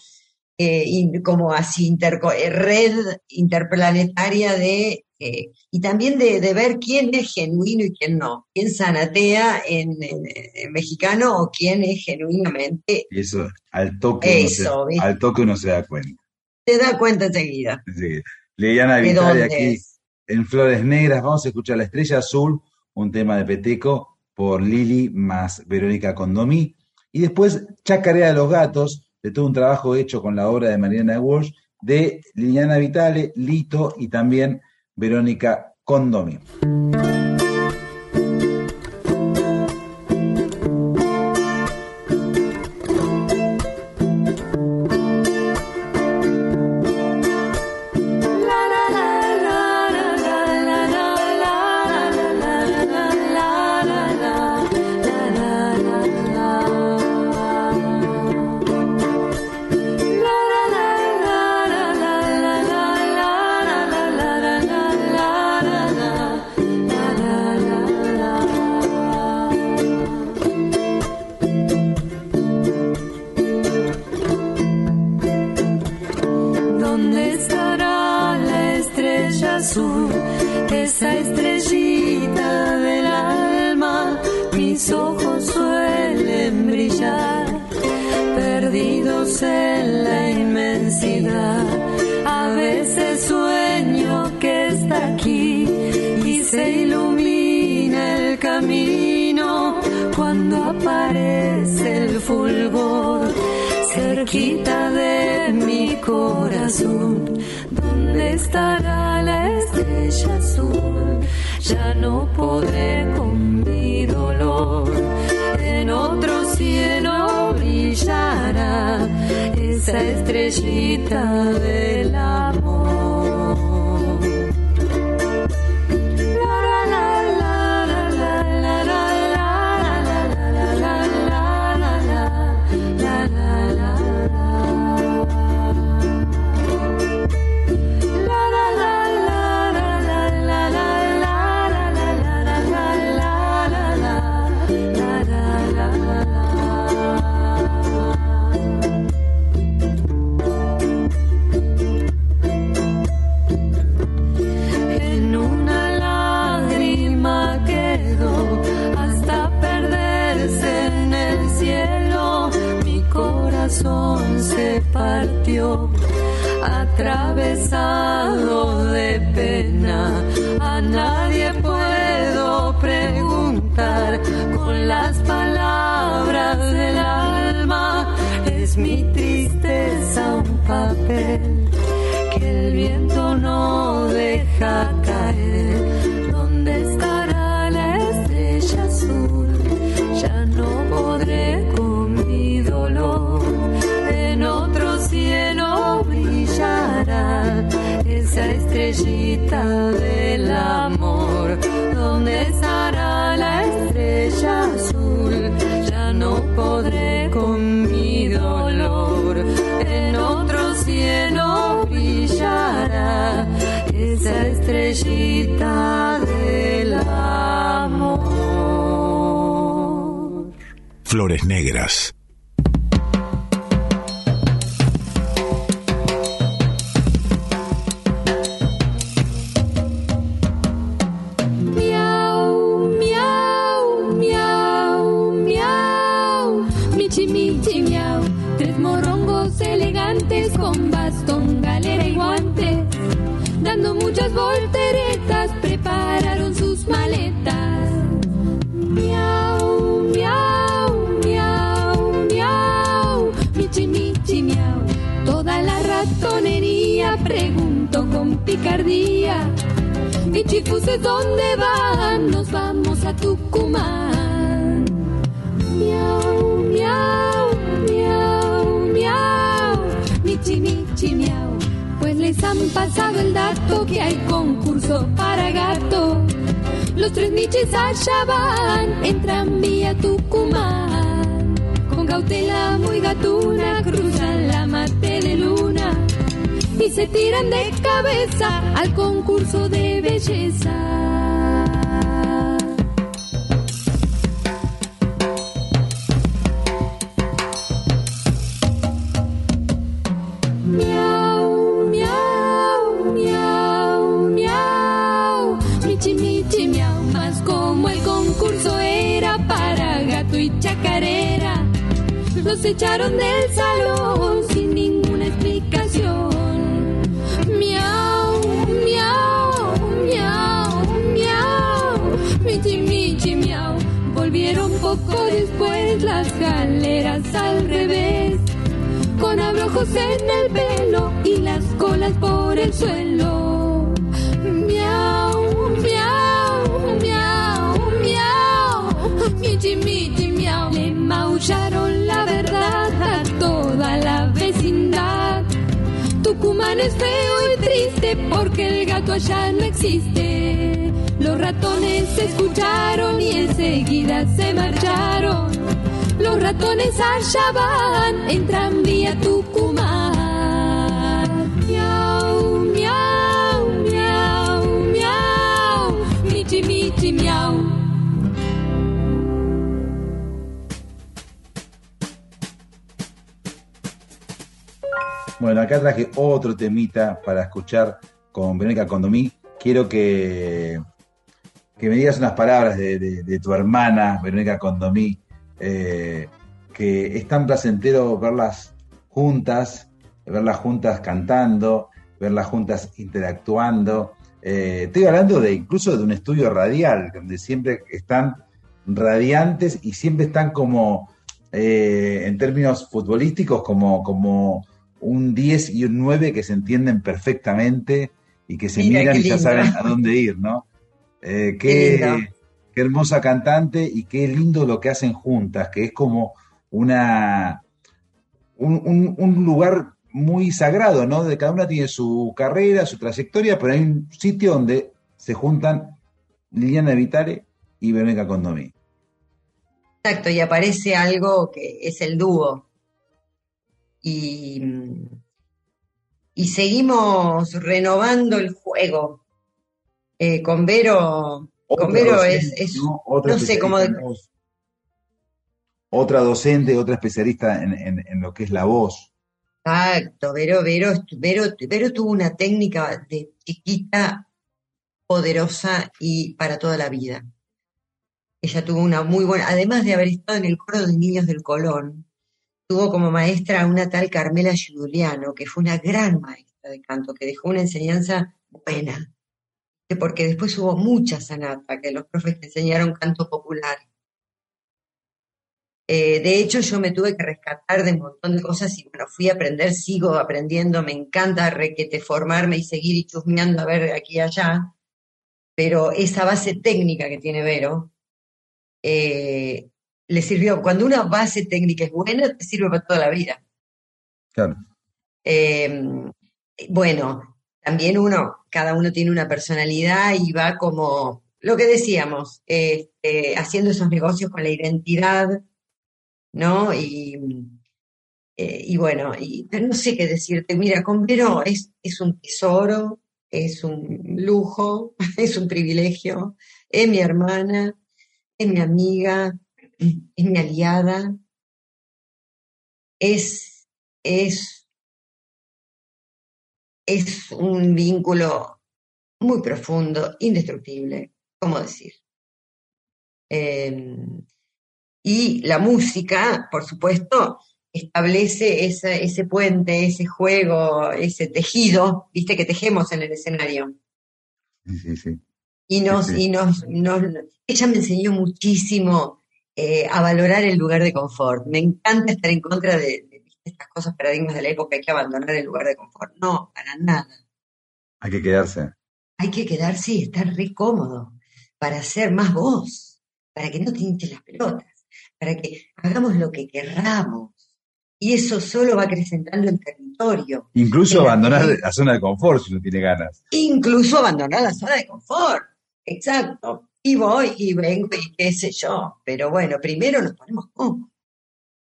eh, in- como así interco- eh, red interplanetaria de, eh, y también de, de ver quién es genuino y quién no. Quién sanatea en, en- en mexicano o quién es genuinamente. Eso, al toque, uno se, Eso, al toque uno se da cuenta. Te da cuenta enseguida. Sí. Liliana ¿De Vitale aquí es? en Flores Negras. Vamos a escuchar La Estrella Azul, un tema de Peteco por Lili más Verónica Condomí. Y después Chacarea de los Gatos, de todo un trabajo hecho con la obra de Mariana Walsh, de Liliana Vitale, Lito y también Verónica Condomi. Mis ojos suelen brillar, perdidos en la inmensidad. A veces sueño que está aquí y se ilumina el camino cuando aparece el fulgor cerquita de mi corazón. ¿Dónde estará la estrella azul? Ya no podré con En otro cielo brillará esa estrellita del amor. Atravesado de pena. A nadie puedo preguntar con las palabras del alma. Es mi tristeza un papel que el viento no deja estrellita del amor. ¿Dónde estará la estrella azul? Ya no podré con mi dolor. En otro cielo brillará esa estrellita del amor. Flores Negras. ¿Dónde van? Nos vamos a Tucumán. Miau, miau, miau, miau. Michi, michi, miau. Pues les han pasado el dato que hay concurso para gato. Los tres michis allá van en tranvía a Tucumán. Con cautela muy gatuna, cruzan la mate de luna y se tiran de al concurso de belleza. Miau, miau, miau, miau, michi, michi, miau, más como el concurso era para gato y chacarera, los echaron del salón las galeras al revés con abrojos en el pelo y las colas por el suelo. Miau, miau, miau, miau, michi, michi, miau. Le maullaron la verdad a toda la vecindad. Tucumán es feo y triste porque el gato allá no existe. Los ratones se escucharon y enseguida se marcharon. Los ratones allá van en tranvía Tucumán. Miau, miau, miau, miau, michi, michi, miau. Bueno, acá traje otro temita para escuchar con Verónica Condomí. Quiero que, que me digas unas palabras de- de tu hermana, Verónica Condomí, eh, que es tan placentero verlas juntas, verlas juntas cantando, verlas juntas interactuando. Eh, estoy hablando de incluso de un estudio radial, donde siempre están radiantes y siempre están como, eh, en términos futbolísticos, como, como un 10 y un 9 que se entienden perfectamente y que se Mira, miran y ya saben a dónde ir, ¿no? [laughs] Eh, Qué. Qué hermosa cantante y qué lindo lo que hacen juntas, que es como una un, lugar muy sagrado, ¿no? De cada una tiene su carrera, su trayectoria, pero hay un sitio donde se juntan Liliana Vitale y Verónica Condomí. Exacto, y aparece algo que es el dúo. Y, y seguimos renovando el juego. Eh, con Vero, docente, es, es- ¿no? Sé cómo de-. Otra docente, otra especialista en, en- en lo que es la voz. Exacto, Vero, Vero, Vero, Vero tuvo una técnica de chiquita, poderosa y para toda la vida. Ella tuvo una muy buena, además de haber estado en el coro de niños del Colón, tuvo como maestra a una tal Carmela Giuliano, que fue una gran maestra de canto, que dejó una enseñanza buena, porque después hubo mucha sanata, que los profes que enseñaron canto popular. Eh, de hecho, yo me tuve que rescatar de un montón de cosas y bueno, fui a aprender, sigo aprendiendo, me encanta requete formarme y seguir y chusmeando a ver aquí y allá, pero esa base técnica que tiene Vero, eh, le sirvió, cuando una base técnica es buena, te sirve para toda la vida. Claro. Eh, bueno, también uno, cada uno tiene una personalidad y va como, lo que decíamos, este, haciendo esos negocios con la identidad, ¿no? Y, eh, y bueno, y, no sé qué decirte, mira, con Vero es, es un tesoro, es un lujo, [laughs] es un privilegio, es mi hermana, es mi amiga, es mi aliada, es, es, es un vínculo muy profundo, indestructible, ¿cómo decir? Eh, y la música, por supuesto, establece esa- ese puente, ese juego, ese tejido, viste que tejemos en el escenario. Sí, sí, sí. Y nos, Sí, y nos, nos- ella me enseñó muchísimo eh, a valorar el lugar de confort. Me encanta estar en contra de. Estas cosas, paradigmas de la época, hay que abandonar el lugar de confort. No, para nada. Hay que quedarse. Hay que quedarse y estar re cómodo para ser más vos, para que no te hinches las pelotas, para que hagamos lo que querramos. Y eso solo va acrecentando el territorio. Incluso abandonar que- la zona de confort si uno tiene ganas. incluso abandonar la zona de confort. Exacto. Y voy y vengo y qué sé yo. Pero bueno, primero nos ponemos cómodos.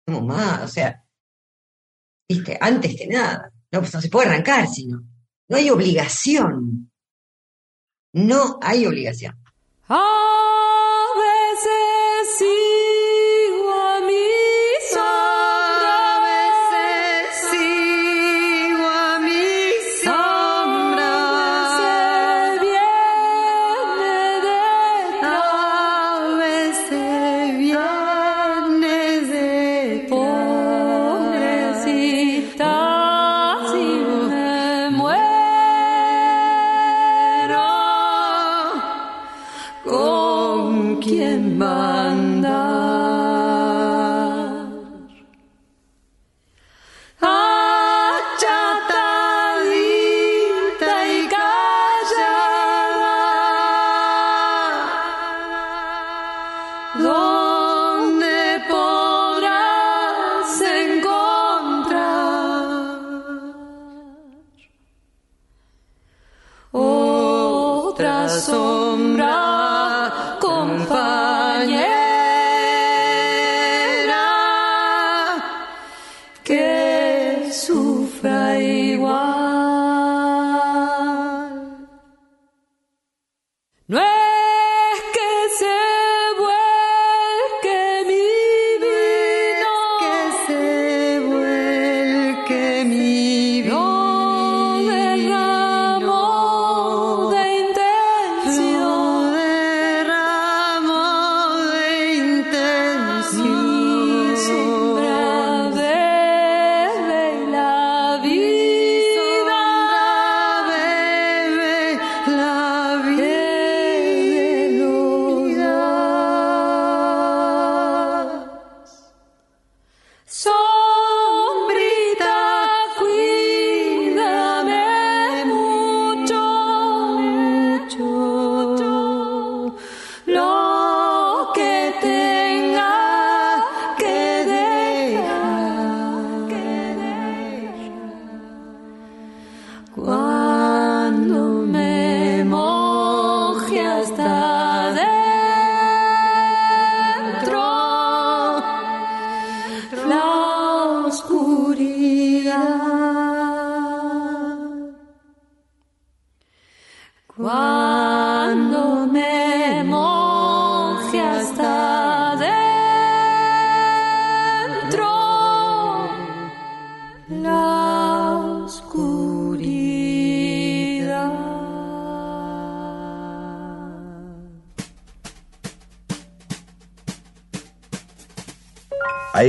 Más, o sea, antes que nada. No, pues no se puede arrancar, sino. No hay obligación. No hay obligación. A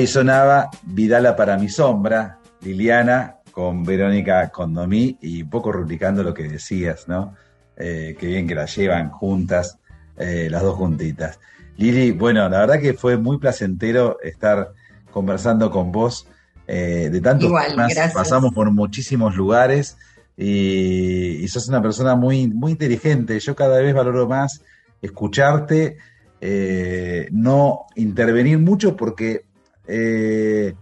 Ahí sonaba Vidala para mi sombra, Liliana con Verónica Condomí y un poco replicando lo que decías, ¿no? Eh, qué bien que las llevan juntas, eh, las dos juntitas. Lili, bueno, la verdad que fue muy placentero estar conversando con vos eh, de tantos Igual, temas. gracias. Pasamos por muchísimos lugares y, y sos una persona muy, muy inteligente. Yo cada vez valoro más escucharte, eh, no intervenir mucho porque eh,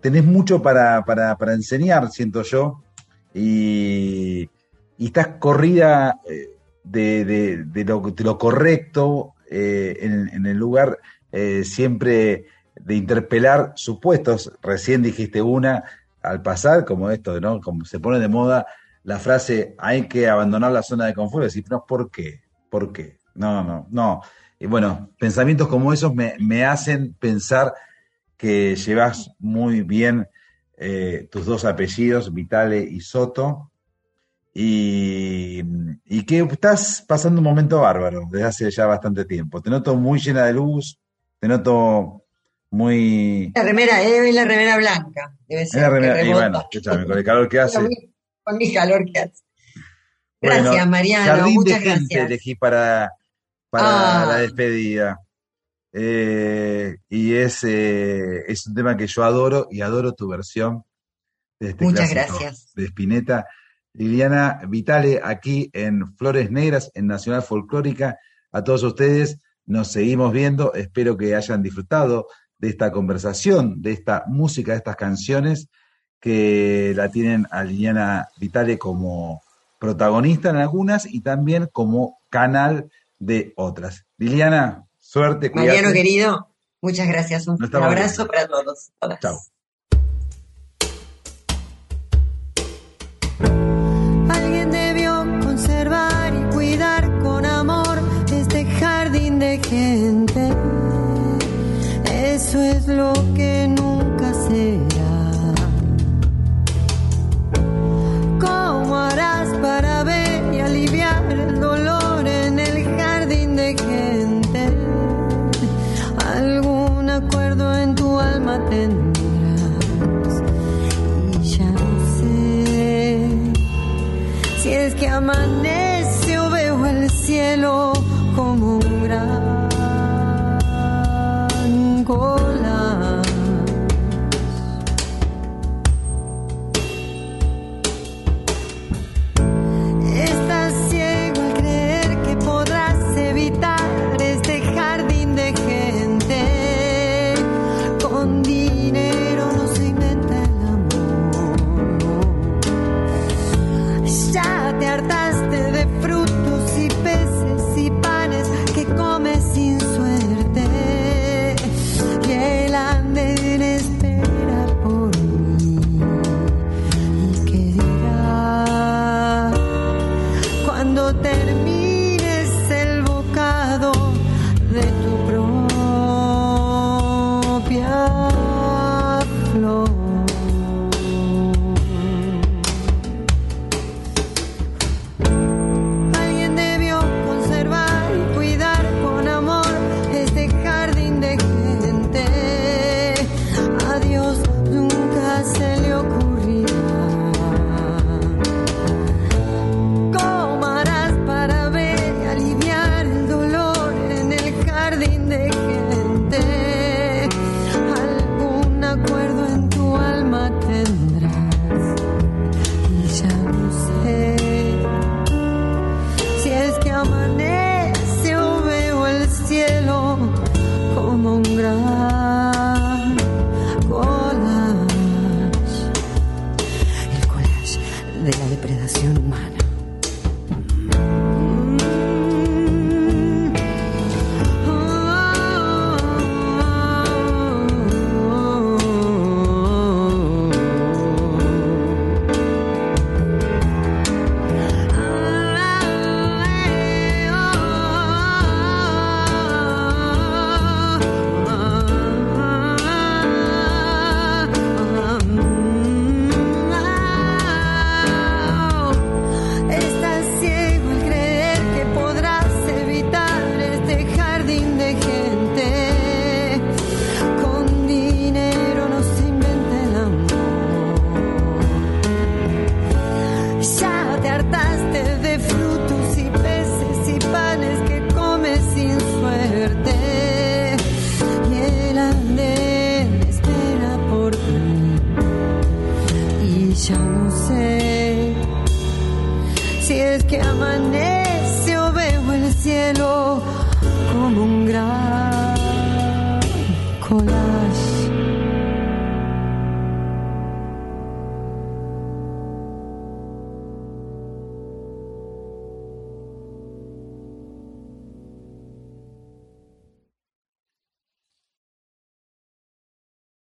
tenés mucho para, para, para enseñar, siento yo, y, y estás corrida eh, de, de- de lo, correcto eh, en, el lugar eh, siempre de interpelar supuestos. Recién dijiste una al pasar, como esto, ¿no? Como se pone de moda la frase hay que abandonar la zona de confort, decir, no, ¿por qué? ¿Por qué? No, no, no. Y bueno, pensamientos como esos me, me hacen pensar que llevas muy bien eh, tus dos apellidos, Vitale y Soto, y, y que estás pasando un momento bárbaro desde hace ya bastante tiempo. Te noto muy llena de luz, te noto muy... La remera, eh, la remera blanca. Debe Es ser. la remera- y bueno, escúchame, con el calor que hace. Con mi- Con mi calor que hace. Gracias, Bueno, Mariano. Jardín Muchas de gente gracias. elegí para, para Ah. la despedida. Eh, y es, eh, es un tema que yo adoro y adoro tu versión de este Muchas gracias. de Spinetta. Liliana Vitale, aquí en Flores Negras, en Nacional Folclórica. A todos ustedes nos seguimos viendo. Espero que hayan disfrutado de esta conversación, de esta música, de estas canciones que la tienen a Liliana Vitale como protagonista en algunas y también como canal de otras. Liliana, Suerte, cuídate. Mariano querido, muchas gracias. Un abrazo bien. para todos. Todas. Chao. Alguien debió conservar y cuidar con amor este jardín de gente. Eso es lo que nunca sé.